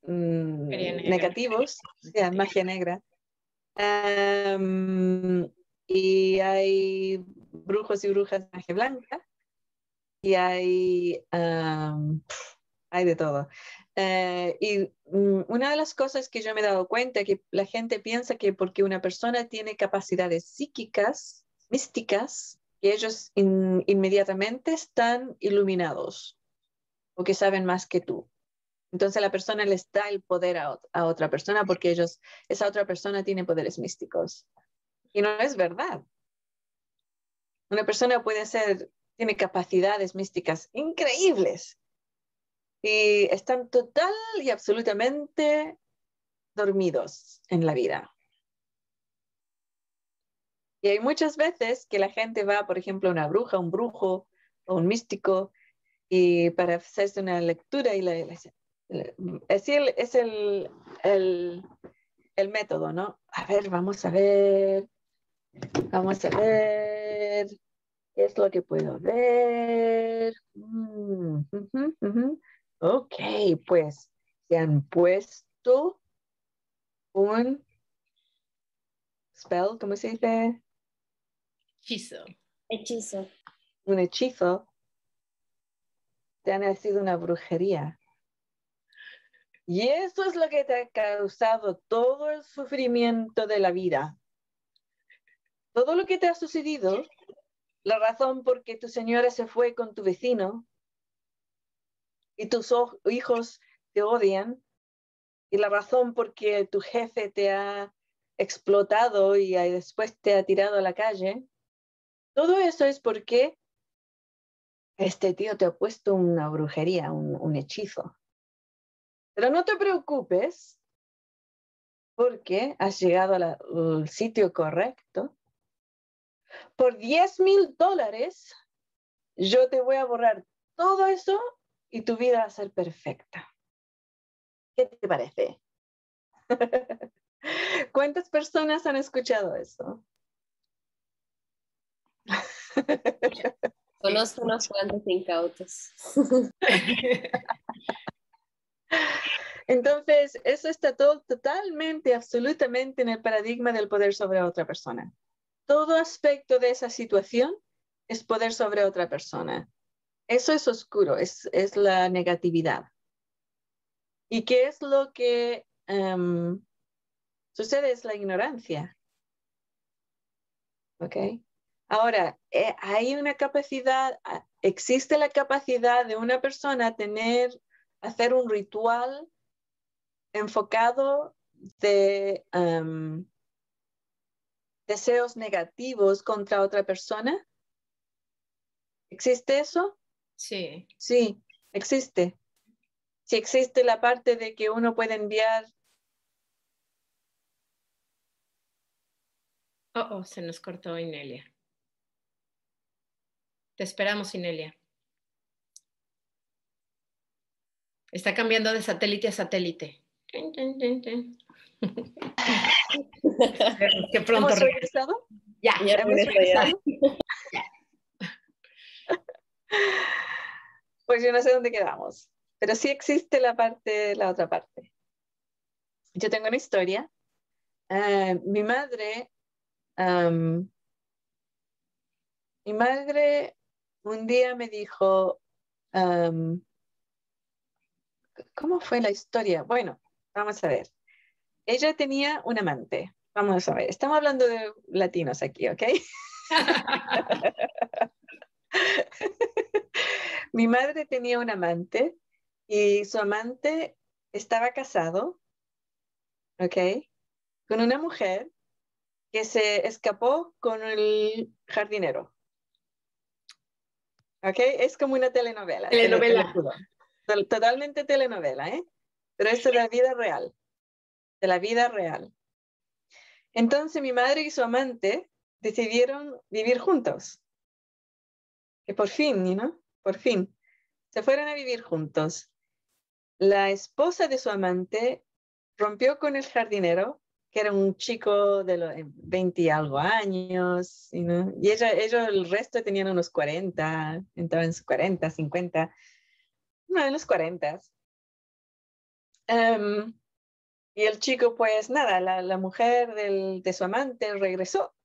mm, negativos, sea, magia negra. y hay brujos y brujas de magia blanca y hay, hay de todo. Eh, y mm, una de las cosas que yo me he dado cuenta es que la gente piensa que porque una persona tiene capacidades psíquicas, místicas, que ellos inmediatamente están iluminados o que saben más que tú. Entonces la persona les da el poder a, a otra persona porque ellos, esa otra persona tiene poderes místicos. Y no es verdad. Una persona puede ser tiene capacidades místicas increíbles y están total y absolutamente dormidos en la vida. Y hay muchas veces que la gente va, por ejemplo, a una bruja, un brujo o un místico y para hacerse una lectura y la, es, el, es el, el, el método, ¿no? A ver, vamos a ver, vamos a ver, es lo que puedo ver? Mm, ok, pues se han puesto un spell, ¿cómo se dice?
Hechizo.
Hechizo.
Un hechizo. Te han sido una brujería. Y eso es lo que te ha causado todo el sufrimiento de la vida. Todo lo que te ha sucedido la razón por que tu señora se fue con tu vecino y tus hijos te odian y la razón por que tu jefe te ha explotado y después te ha tirado a la calle, todo eso es porque este tío te ha puesto una brujería, un, hechizo. Pero no te preocupes porque has llegado al sitio correcto por 10 mil dólares, yo te voy a borrar todo eso y tu vida va a ser perfecta. ¿Qué te parece? ¿Cuántas personas han escuchado eso?
Conozco unos cuantos incautos.
Entonces, eso está todo totalmente, absolutamente en el paradigma del poder sobre otra persona. Todo aspecto de esa situación es poder sobre otra persona. Eso es oscuro, es, es la negatividad. ¿Y qué es lo que em, sucede? Es la ignorancia. ¿Ok? Ahora, eh, hay una capacidad, existe la capacidad de una persona tener, hacer un ritual enfocado de em, deseos negativos contra otra persona. ¿Existe eso?
Sí.
Sí, existe. Si existe la parte de que uno puede enviar.
Oh, oh, se nos cortó Inelia. Te esperamos, Inelia. Está cambiando de satélite a satélite. Qué pronto.
¿Hemos regresado?
Ya,
Ya
¿Hemos
regresó ya.
Pues yo no sé dónde quedamos, pero sí existe la parte, la otra parte. Yo tengo una historia. Eh, mi madre, mi madre un día me dijo, ¿cómo fue la historia? Bueno, vamos a ver. Ella tenía un amante. Vamos a ver, estamos hablando de latinos aquí, ¿ok? Mi madre tenía un amante y su amante estaba casado, ¿ok? Con una mujer que se escapó con el jardinero. ¿Ok? Es como una telenovela.
Telenovela.
Totalmente telenovela, ¿eh? Pero es de la vida real. De la vida real. Entonces mi madre y su amante decidieron vivir juntos. Que por fin, ¿no? Por fin. Se fueron a vivir juntos. La esposa de su amante rompió con el jardinero, que era un chico de los 20 y algo años, ¿no? y ellos el resto tenían unos 40, entraban en sus 40, 50, no, en los 40. Em, y el chico, pues nada, la, la mujer de su amante regresó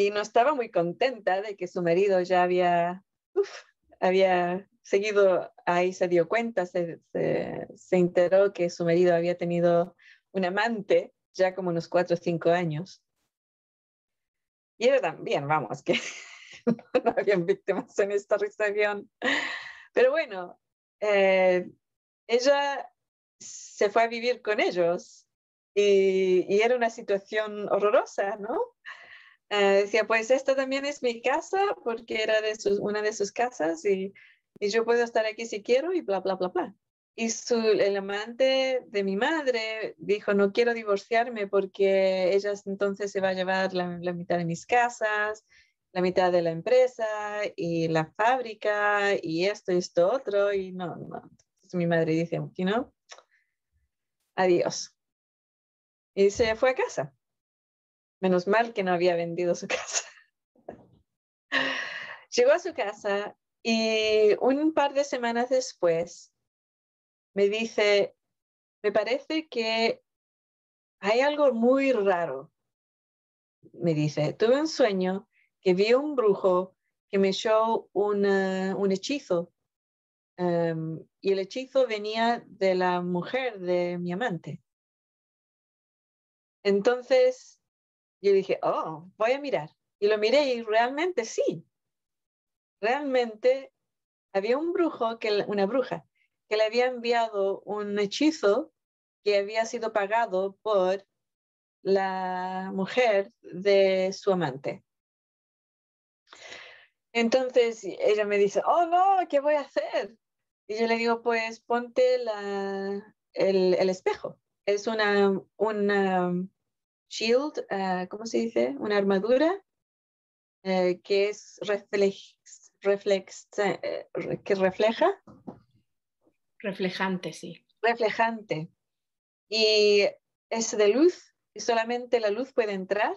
y no estaba muy contenta de que su marido ya había, había seguido, ahí se dio cuenta, se, se, enteró que su marido había tenido un amante ya como unos cuatro o cinco años. Y ella también, vamos, que no habían víctimas en esta región. Pero bueno, eh, ella se fue a vivir con ellos y, era una situación horrorosa, ¿no? Eh, decía, pues esta también es mi casa porque era de sus, una de sus casas y, yo puedo estar aquí si quiero y bla, bla, bla, bla. Y su, el amante de mi madre dijo, no quiero divorciarme porque ella entonces se va a llevar la, mitad de mis casas, la mitad de la empresa y la fábrica y esto y esto otro. Y no, no. Mi madre dice, you know, adiós. Y se fue a casa. Menos mal que no había vendido su casa. Llegó a su casa y un par de semanas después me dice, me parece que hay algo muy raro. Me dice, tuve un sueño que vi un brujo que me echó un hechizo em, y el hechizo venía de la mujer de mi amante. Entonces yo dije, oh, voy a mirar. Y lo miré y realmente sí. Realmente había un brujo, que, una bruja, que le había enviado un hechizo que había sido pagado por la mujer de su amante. Entonces ella me dice, oh no, ¿qué voy a hacer? Y yo le digo, pues ponte la, el, el espejo. Es una, una shield, ah, ¿cómo se dice? Una armadura eh, que es reflex, reflex, eh, que refleja,
Reflejante, sí.
reflejante. y es de luz y solamente la luz puede entrar,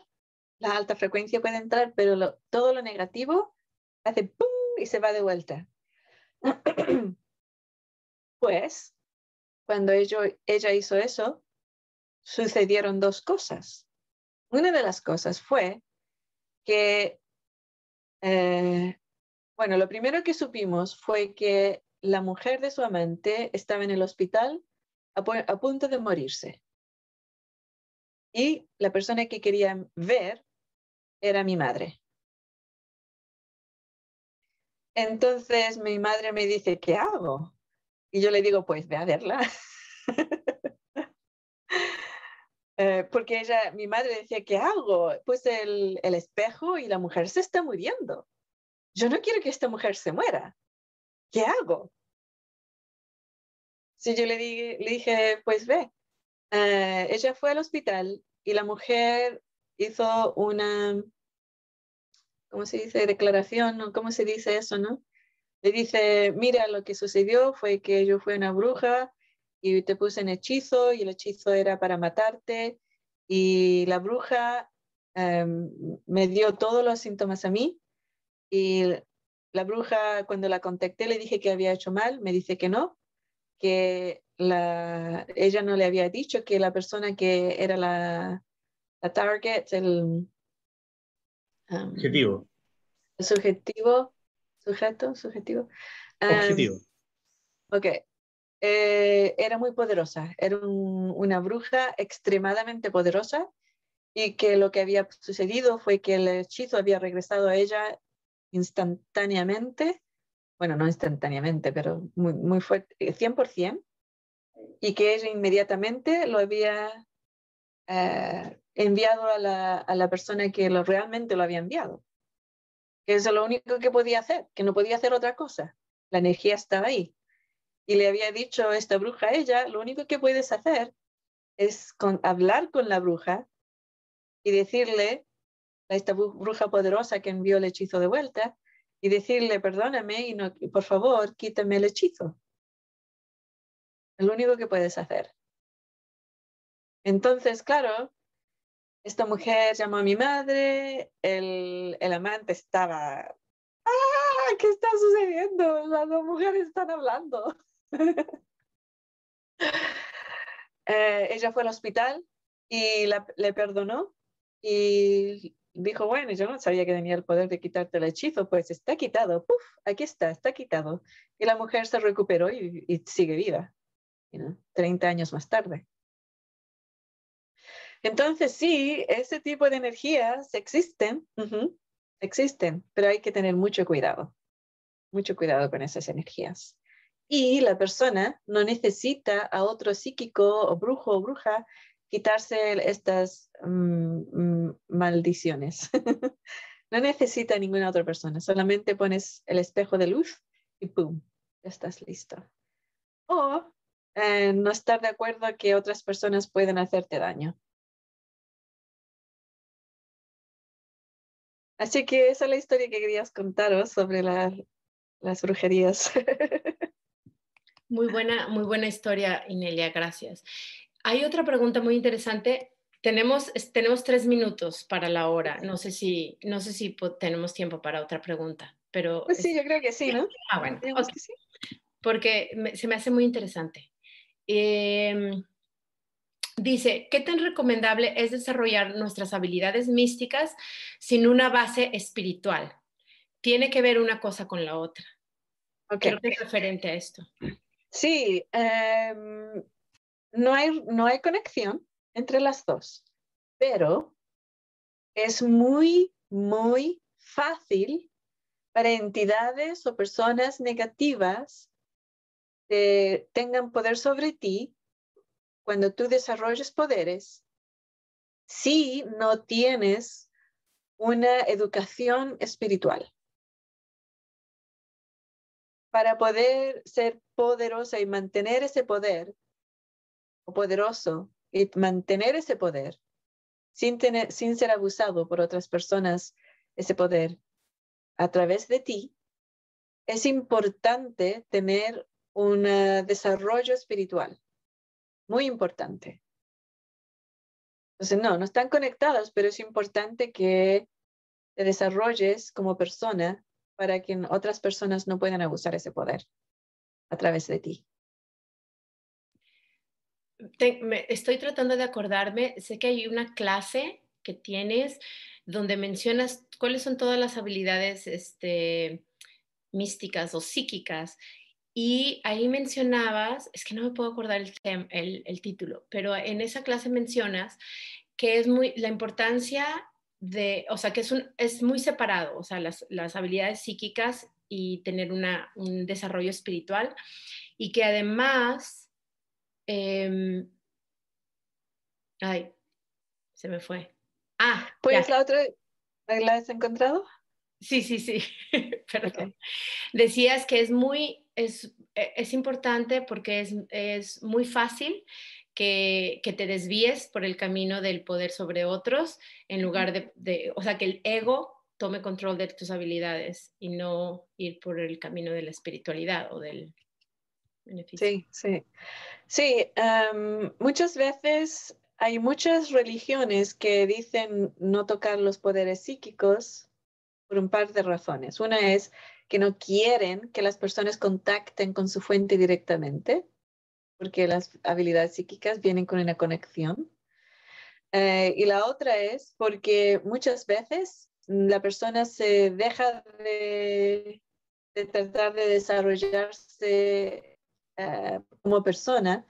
la alta frecuencia puede entrar, pero todo lo negativo hace ¡pum! y se va de vuelta. pues, cuando ella hizo eso, sucedieron dos cosas. Una de las cosas fue que, eh, bueno, lo primero que supimos fue que la mujer de su amante estaba en el hospital a, punto de morirse. Y la persona que quería ver era mi madre. Entonces mi madre me dice, ¿qué hago? Y yo le digo, pues ve a verla. Eh, porque ella, mi madre decía, ¿qué hago? Pues el, el, espejo y la mujer se está muriendo. Yo no quiero que esta mujer se muera. ¿Qué hago? Sí, yo le, le dije, pues ve. Eh, ella fue al hospital y la mujer hizo una, ¿cómo se dice? Declaración, ¿Cómo se dice eso, no? Le dice, mira, lo que sucedió fue que yo fui una bruja y te puse en hechizo y el hechizo era para matarte y la bruja em, me dio todos los síntomas a mí y la bruja cuando la contacté le dije que había hecho mal, me dice que no, que la, ella no le había dicho que la persona que era la, la target, el
um, objetivo.
El subjetivo, sujeto, subjetivo.
Um, objetivo.
Ok, eh, era muy poderosa, era una bruja extremadamente poderosa y que lo que había sucedido fue que el hechizo había regresado a ella instantáneamente, bueno, no instantáneamente, pero muy, muy fuerte, 100%, y que ella inmediatamente lo había eh, enviado a la, a la, persona que lo, realmente lo había enviado. Que eso es lo único que podía hacer, que no podía hacer otra cosa. La energía estaba ahí y le había dicho esta bruja a ella, lo único que puedes hacer es con, hablar con la bruja y decirle a esta bruja poderosa que envió el hechizo de vuelta y decirle, perdóname y no, por favor, quítame el hechizo. Es lo único que puedes hacer. Entonces, claro, esta mujer llamó a mi madre, el, el amante estaba, ¡ah! ¿Qué está sucediendo? Las dos mujeres están hablando. Eh, ella fue al hospital y le perdonó y dijo, bueno, yo no sabía que tenía el poder de quitarte el hechizo, pues está quitado, Puf, aquí está, está quitado. Y la mujer se recuperó y, sigue viva, 30 años más tarde. Entonces, sí, ese tipo de energías existen, existen, pero hay que tener mucho cuidado, mucho cuidado con esas energías y la persona no necesita a otro psíquico o brujo o bruja quitarse estas mm, mm, maldiciones. no necesita ninguna otra persona, solamente pones el espejo de luz y ¡pum! estás listo. O eh, no estar de acuerdo que otras personas pueden hacerte daño. Así que esa es la historia que querías contaros sobre las brujerías.
Muy buena, muy buena historia, Inelia, gracias. Hay otra pregunta muy interesante. Tenemos, tenemos tres minutos para la hora. No sé si, no sé si tenemos tiempo para otra pregunta, pero...
Pues sí, yo creo que sí, ¿no?
Ah, bueno, sí. porque se me hace muy interesante. Em, dice, ¿qué tan recomendable es desarrollar nuestras habilidades místicas sin una base espiritual? Tiene que ver una cosa con la otra. Okay. Creo que es referente a esto.
Sí, em, no, hay, no hay conexión entre las dos, pero es muy, muy fácil para entidades o personas negativas que tengan poder sobre ti cuando tú desarrolles poderes si no tienes una educación espiritual para poder ser poderosa y mantener ese poder, o poderoso, y mantener ese poder, sin, tener, sin ser abusado por otras personas, ese poder a través de ti, es importante tener un desarrollo espiritual. Muy importante. Entonces, no, no están conectadas, pero es importante que te desarrolles como persona para que otras personas no puedan abusar ese poder a través de ti.
estoy tratando de acordarme, sé que hay una clase que tienes donde mencionas cuáles son todas las habilidades este, místicas o psíquicas. Y ahí mencionabas, es que no me puedo acordar el, el, título, pero en esa clase mencionas que es muy la importancia de, o sea, que es, un, es muy separado, o sea, las, las habilidades psíquicas y tener una, un desarrollo espiritual, y que además, eh, ay, se me fue. Ah,
pues la otra, ¿la has encontrado?
Sí, sí, sí, perdón. Decías que es muy, es, e, es importante porque es, es muy fácil que, que, te desvíes por el camino del poder sobre otros en lugar de, de, o sea, que el ego tome control de tus habilidades y no ir por el camino de la espiritualidad o del beneficio.
Sí, sí. Sí, muchas veces hay muchas religiones que dicen no tocar los poderes psíquicos por un par de razones. Una es que no quieren que las personas contacten con su fuente directamente, porque las habilidades psíquicas vienen con una conexión. Eh, y la otra es porque muchas veces la persona se deja de, tratar de desarrollarse eh, como persona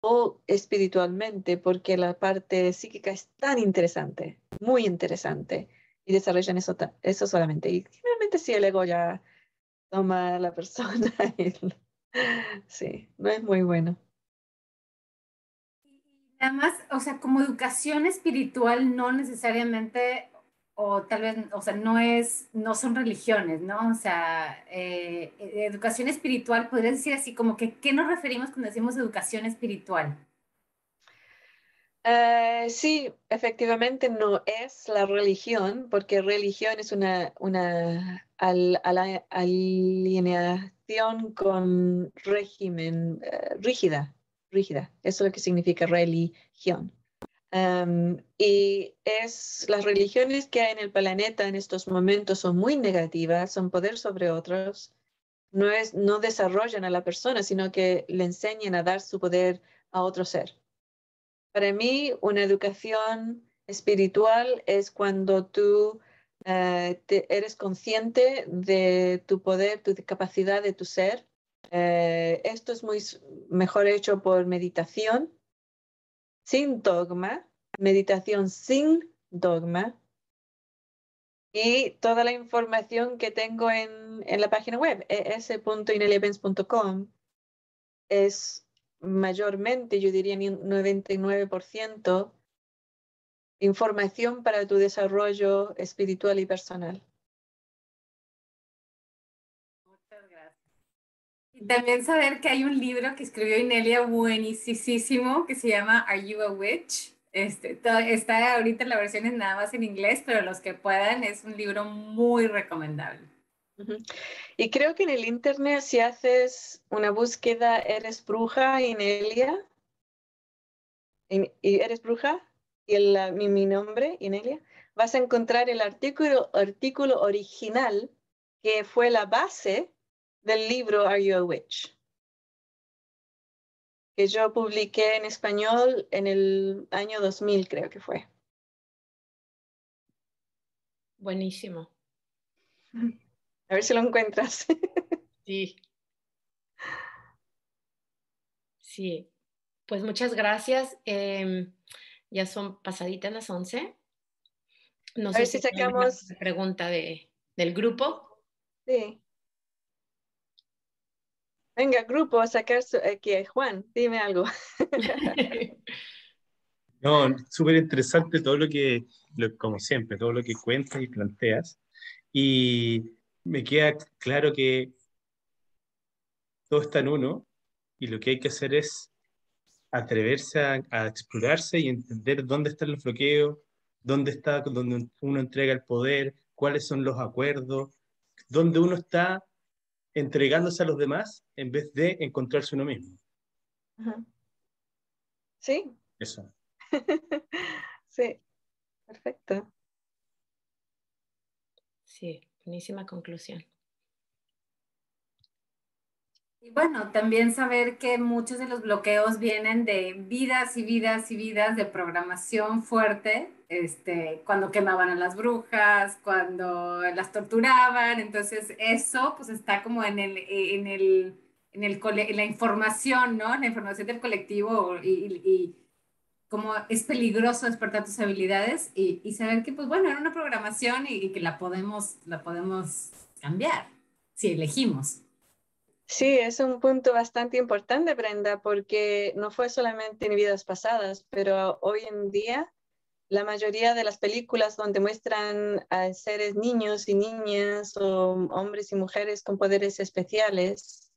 o espiritualmente, porque la parte psíquica es tan interesante, muy interesante, y desarrollan eso, eso solamente. Y sí, el ego ya toma a la persona. sí, no es muy bueno.
Además, o sea, como educación espiritual no necesariamente o tal vez, o sea, no es, no son religiones, ¿no? O sea, eh, educación espiritual, podría decir así, como que, ¿qué nos referimos cuando decimos educación espiritual?
Eh, sí, efectivamente no es la religión, porque religión es una, alineación con régimen eh, rígida, rígida. Eso es lo que significa religión y es las religiones que hay en el planeta en estos momentos son muy negativas, son poder sobre otros, no, es, no desarrollan a la persona, sino que le enseñan a dar su poder a otro ser. Para mí, una educación espiritual es cuando tú eh, eres consciente de tu poder, tu capacidad de tu ser. Eh, esto es muy mejor hecho por meditación, sin dogma, meditación sin dogma y toda la información que tengo en, en la página web, es.ineliapens.com, es mayormente, yo diría 99%, información para tu desarrollo espiritual y personal.
también saber que hay un libro que escribió Inelia buenísimo que se llama Are You a Witch? Este, está ahorita la versión es nada más en inglés, pero los que puedan es un libro muy recomendable.
Y creo que en el internet si haces una búsqueda Eres bruja, Inelia, y Eres bruja, y el, mi, mi, nombre, Inelia, vas a encontrar el artículo, artículo original que fue la base del libro Are You a Witch? Que yo publiqué en español en el año 2000, creo que fue.
Buenísimo.
A ver si lo encuentras.
Sí. Sí. Pues muchas gracias. Em, ya son pasaditas las 11.
No sé si sacamos.
pregunta de, del grupo.
Sí. Venga, grupo, a sacar aquí. Juan, dime algo.
no, súper interesante todo lo que, como siempre, todo lo que cuentas y planteas. Y me queda claro que todo está en uno y lo que hay que hacer es atreverse a, explorarse y entender dónde están los bloqueos, dónde está donde uno entrega el poder, cuáles son los acuerdos, dónde uno está entregándose a los demás en vez de encontrarse uno mismo.
Sí.
Eso.
sí, perfecto.
Sí, buenísima conclusión.
Y bueno, también saber que muchos de los bloqueos vienen de vidas y vidas y vidas de programación fuerte, este, cuando quemaban a las brujas, cuando las torturaban, entonces eso pues está como en el, en el, en el en la información, ¿no? La información del colectivo y, y, como es peligroso despertar tus habilidades y, y, saber que pues bueno, era una programación y, y que la podemos, la podemos cambiar si elegimos.
Sí, es un punto bastante importante, Brenda, porque no fue solamente en vidas pasadas, pero hoy en día la mayoría de las películas donde muestran a seres niños y niñas o hombres y mujeres con poderes especiales,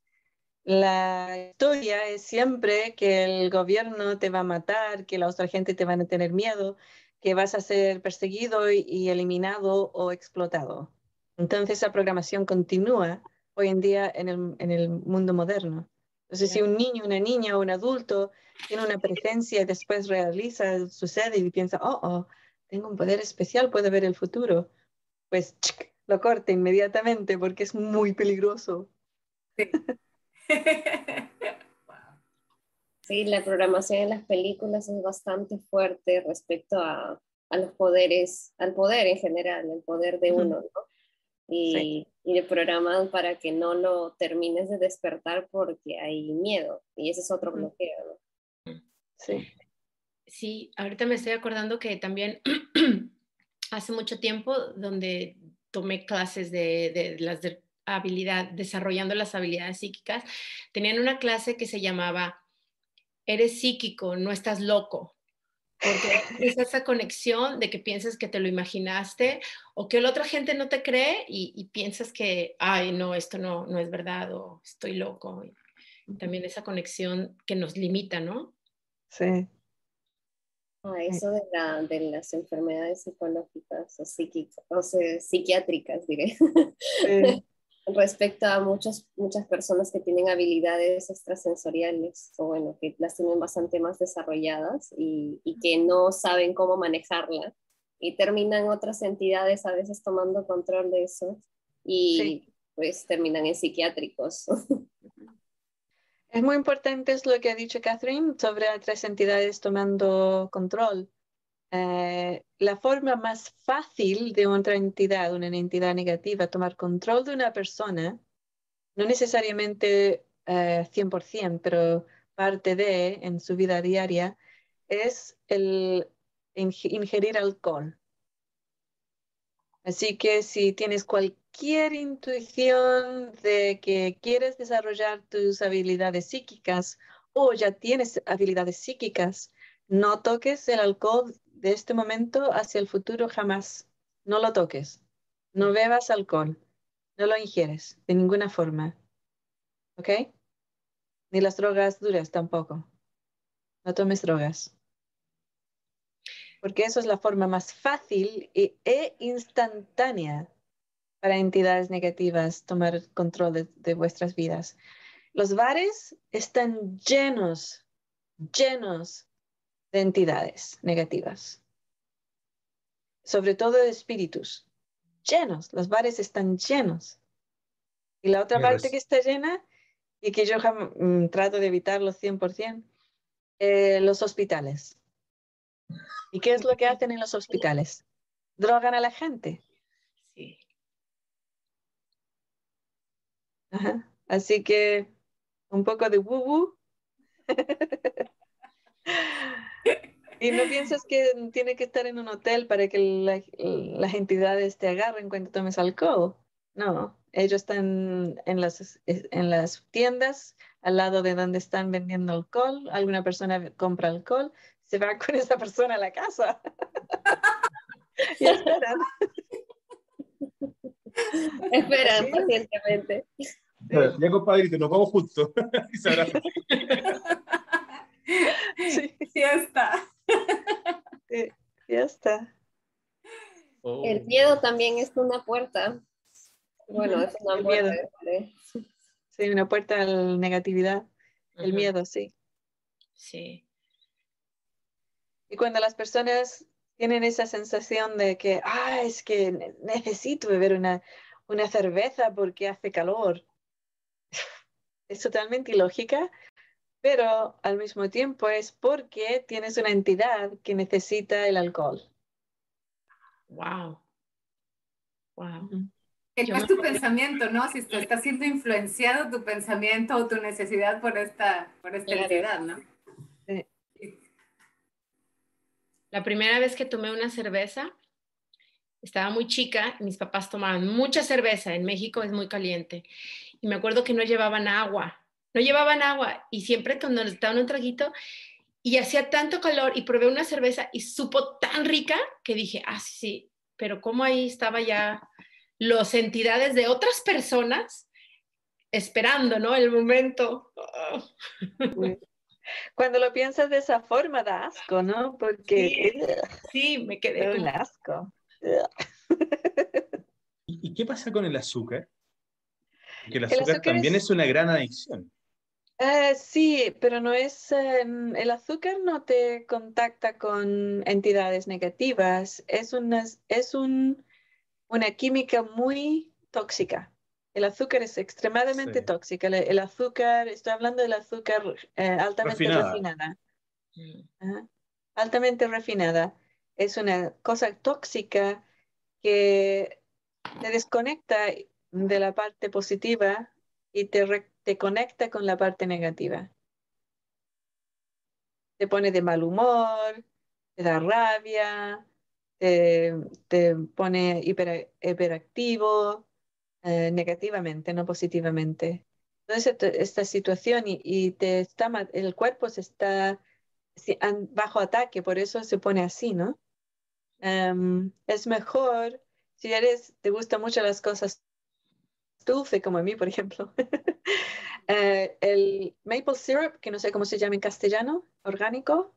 la historia es siempre que el gobierno te va a matar, que la otra gente te van a tener miedo, que vas a ser perseguido y eliminado o explotado. Entonces la programación continúa hoy en día en el, en el mundo moderno. Entonces, si un niño, una niña o un adulto tiene una presencia y después realiza, sucede y piensa, oh, oh, tengo un poder especial, puedo ver el futuro, pues lo corta inmediatamente porque es muy peligroso.
Sí. Sí, la programación en las películas es bastante fuerte respecto a, a los poderes, al poder en general, el poder de uno, ¿no? y, y le programan para que no lo termines de despertar porque hay miedo y ese es otro bloqueo.
Sí.
Sí, ahorita me estoy acordando que también hace mucho tiempo donde tomé clases de, de las de habilidad, desarrollando las habilidades psíquicas, tenían una clase que se llamaba Eres psíquico, no estás loco porque es esa conexión de que piensas que te lo imaginaste o que la otra gente no te cree y, piensas que, ay, no, esto no, no es verdad o estoy loco. también esa conexión que nos limita, ¿no?
Sí.
Ah, eso de, la, de, las enfermedades psicológicas o psíquicas, o sea, psiquiátricas, diré. Sí. respecto a muchas, muchas personas que tienen habilidades extrasensoriales o bueno, que las tienen bastante más desarrolladas y, y que no saben cómo manejarla y terminan otras entidades a veces tomando control de eso y pues terminan en psiquiátricos.
Es muy importante es lo que ha dicho Catherine sobre otras entidades tomando control. Eh, la forma más fácil de otra entidad, una entidad negativa, tomar control de una persona, no necesariamente 100%, eh, pero parte de en su vida diaria, es el ingerir alcohol. Así que si tienes cualquier intuición de que quieres desarrollar tus habilidades psíquicas o ya tienes habilidades psíquicas, no toques el alcohol de este momento hacia el futuro jamás. No lo toques. No bebas alcohol. No lo ingieres de ninguna forma. ¿Ok? Ni las drogas duras tampoco. No tomes drogas. Porque eso es la forma más fácil e instantánea para entidades negativas tomar control de, de vuestras vidas. Los bares están llenos, llenos de entidades negativas, sobre todo de espíritus, llenos, los bares están llenos. Y la otra parte que está llena y que yo mm, trato de evitarlo 100%, eh, los hospitales. ¿Y qué es lo que hacen en los hospitales? Drogan a la gente.
Sí.
Así que un poco de woo Y no piensas que tiene que estar en un hotel para que las entidades te agarren cuando tomes alcohol. No, ellos están en las, en las tiendas al lado de donde están vendiendo alcohol. Alguna persona compra alcohol, se va con esa persona a la casa. y esperan.
esperan pacientemente.
Ya, compadrito, nos vamos juntos.
sí. Está.
Oh. El miedo también es una puerta. Bueno, es una puerta.
Sí, una puerta a la negatividad. El miedo, sí.
Sí.
Y cuando las personas tienen esa sensación de que, ah, es que ne- necesito beber una, una cerveza porque hace calor, es totalmente ilógica, pero al mismo tiempo es porque tienes una entidad que necesita el alcohol.
Wow. Wow.
Que
Yo
no es
me
tu pensamiento, ¿no? Si te está siendo influenciado tu pensamiento o tu necesidad por esta, por esta
Claro.
entidad, ¿no?
La primera vez que tomé una cerveza, estaba muy chica, mis papás tomaban mucha cerveza, en México es muy caliente, y me acuerdo que no llevaban agua, no llevaban agua, y siempre cuando les daban un traguito, y hacía tanto calor, y probé una cerveza y supo tan rica que dije, ah, sí, sí, pero como ahí estaba ya las entidades de otras personas esperando, ¿no? El momento.
Cuando lo piensas de esa forma da asco, ¿no? Porque
Sí, me quedé como,
asco.
¿Y, qué pasa con el azúcar? Porque el
El
azúcar,
azúcar
también
es-
es... una gran adicción.
Eh, sí, pero no es, em, el azúcar no te contacta con entidades negativas, es una, es un, una química muy tóxica. El azúcar es extremadamente
Sí.
tóxica. El, el azúcar, estoy hablando del azúcar eh, altamente
Refinada.
refinada.
mm,
Ajá. Altamente refinada. Es una cosa tóxica que te desconecta de la parte positiva y te, re- te conecta con la parte negativa. Te pone de mal humor, te da rabia, te, pone hiper- hiperactivo, eh, negativamente, no positivamente. Entonces, esta- situación y, te está, el cuerpo se está bajo ataque, por eso se pone así, ¿no? Em, es mejor, si eres, te gustan mucho las cosas dulce, como a mí, por ejemplo, eh, el maple syrup, que no sé cómo se llama en castellano, orgánico,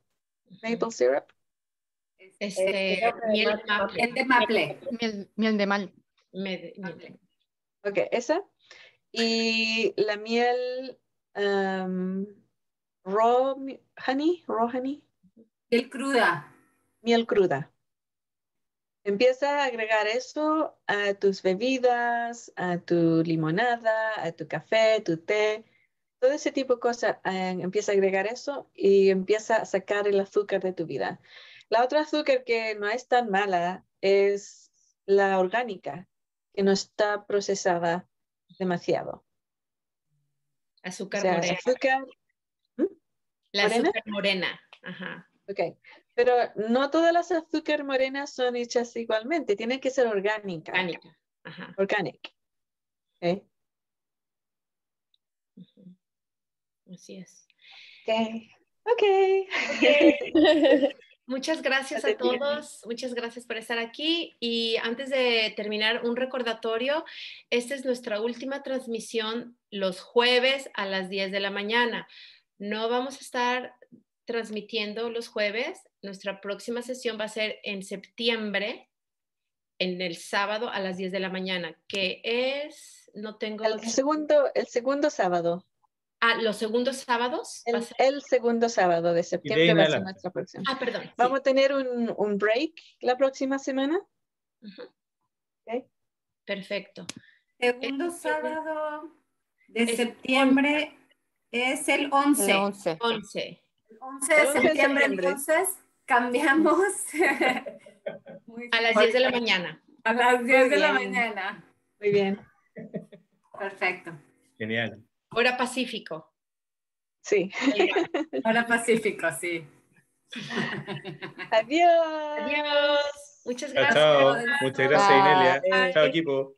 maple syrup,
Este,
que
miel maple.
El de maple.
Miel, miel de mal.
Miel.
ok, esa, y la miel em, raw honey, raw honey,
El cruda.
miel cruda. Empieza a agregar eso a tus bebidas, a tu limonada, a tu café, tu té, todo ese tipo de cosas. eh, empieza a agregar eso y empieza a sacar el azúcar de tu vida. La otra azúcar que no es tan mala es la orgánica, que no está procesada demasiado. O
Azúcar
sea,
morena.
azúcar,
La
¿morena?
azúcar morena. Ajá.
ok. Pero no todas las azúcar morenas son hechas igualmente, tienen que ser orgánicas.
Orgánica. Ajá.
Organic. Ok.
ujú. Así es.
Ok. Ok.
Muchas gracias a todos, muchas gracias por estar aquí y antes de terminar un recordatorio, esta es nuestra última transmisión los jueves a las 10 de la mañana. No vamos a estar transmitiendo los jueves, nuestra próxima sesión va a ser en septiembre, en el sábado a las 10 de la mañana, que es, no tengo,
El segundo, el segundo sábado.
ah, los segundos sábados.
El, segundo sábado de septiembre va a ser nuestra próxima.
ah, perdón. sí.
Vamos a tener un, un break la próxima semana.
Perfecto.
Segundo sábado de septiembre es el 11.
El 11.
11.
11 de
11 de
septiembre, entonces cambiamos
A las
bien.
10 de la mañana.
A las 10 de la mañana.
Muy bien.
Perfecto.
Genial.
Hora Pacífico.
Sí.
Hora Pacífico, sí.
Adiós.
Adiós. Muchas gracias.
chao. Muchas gracias, Inelia.
Bye.
Chao, equipo.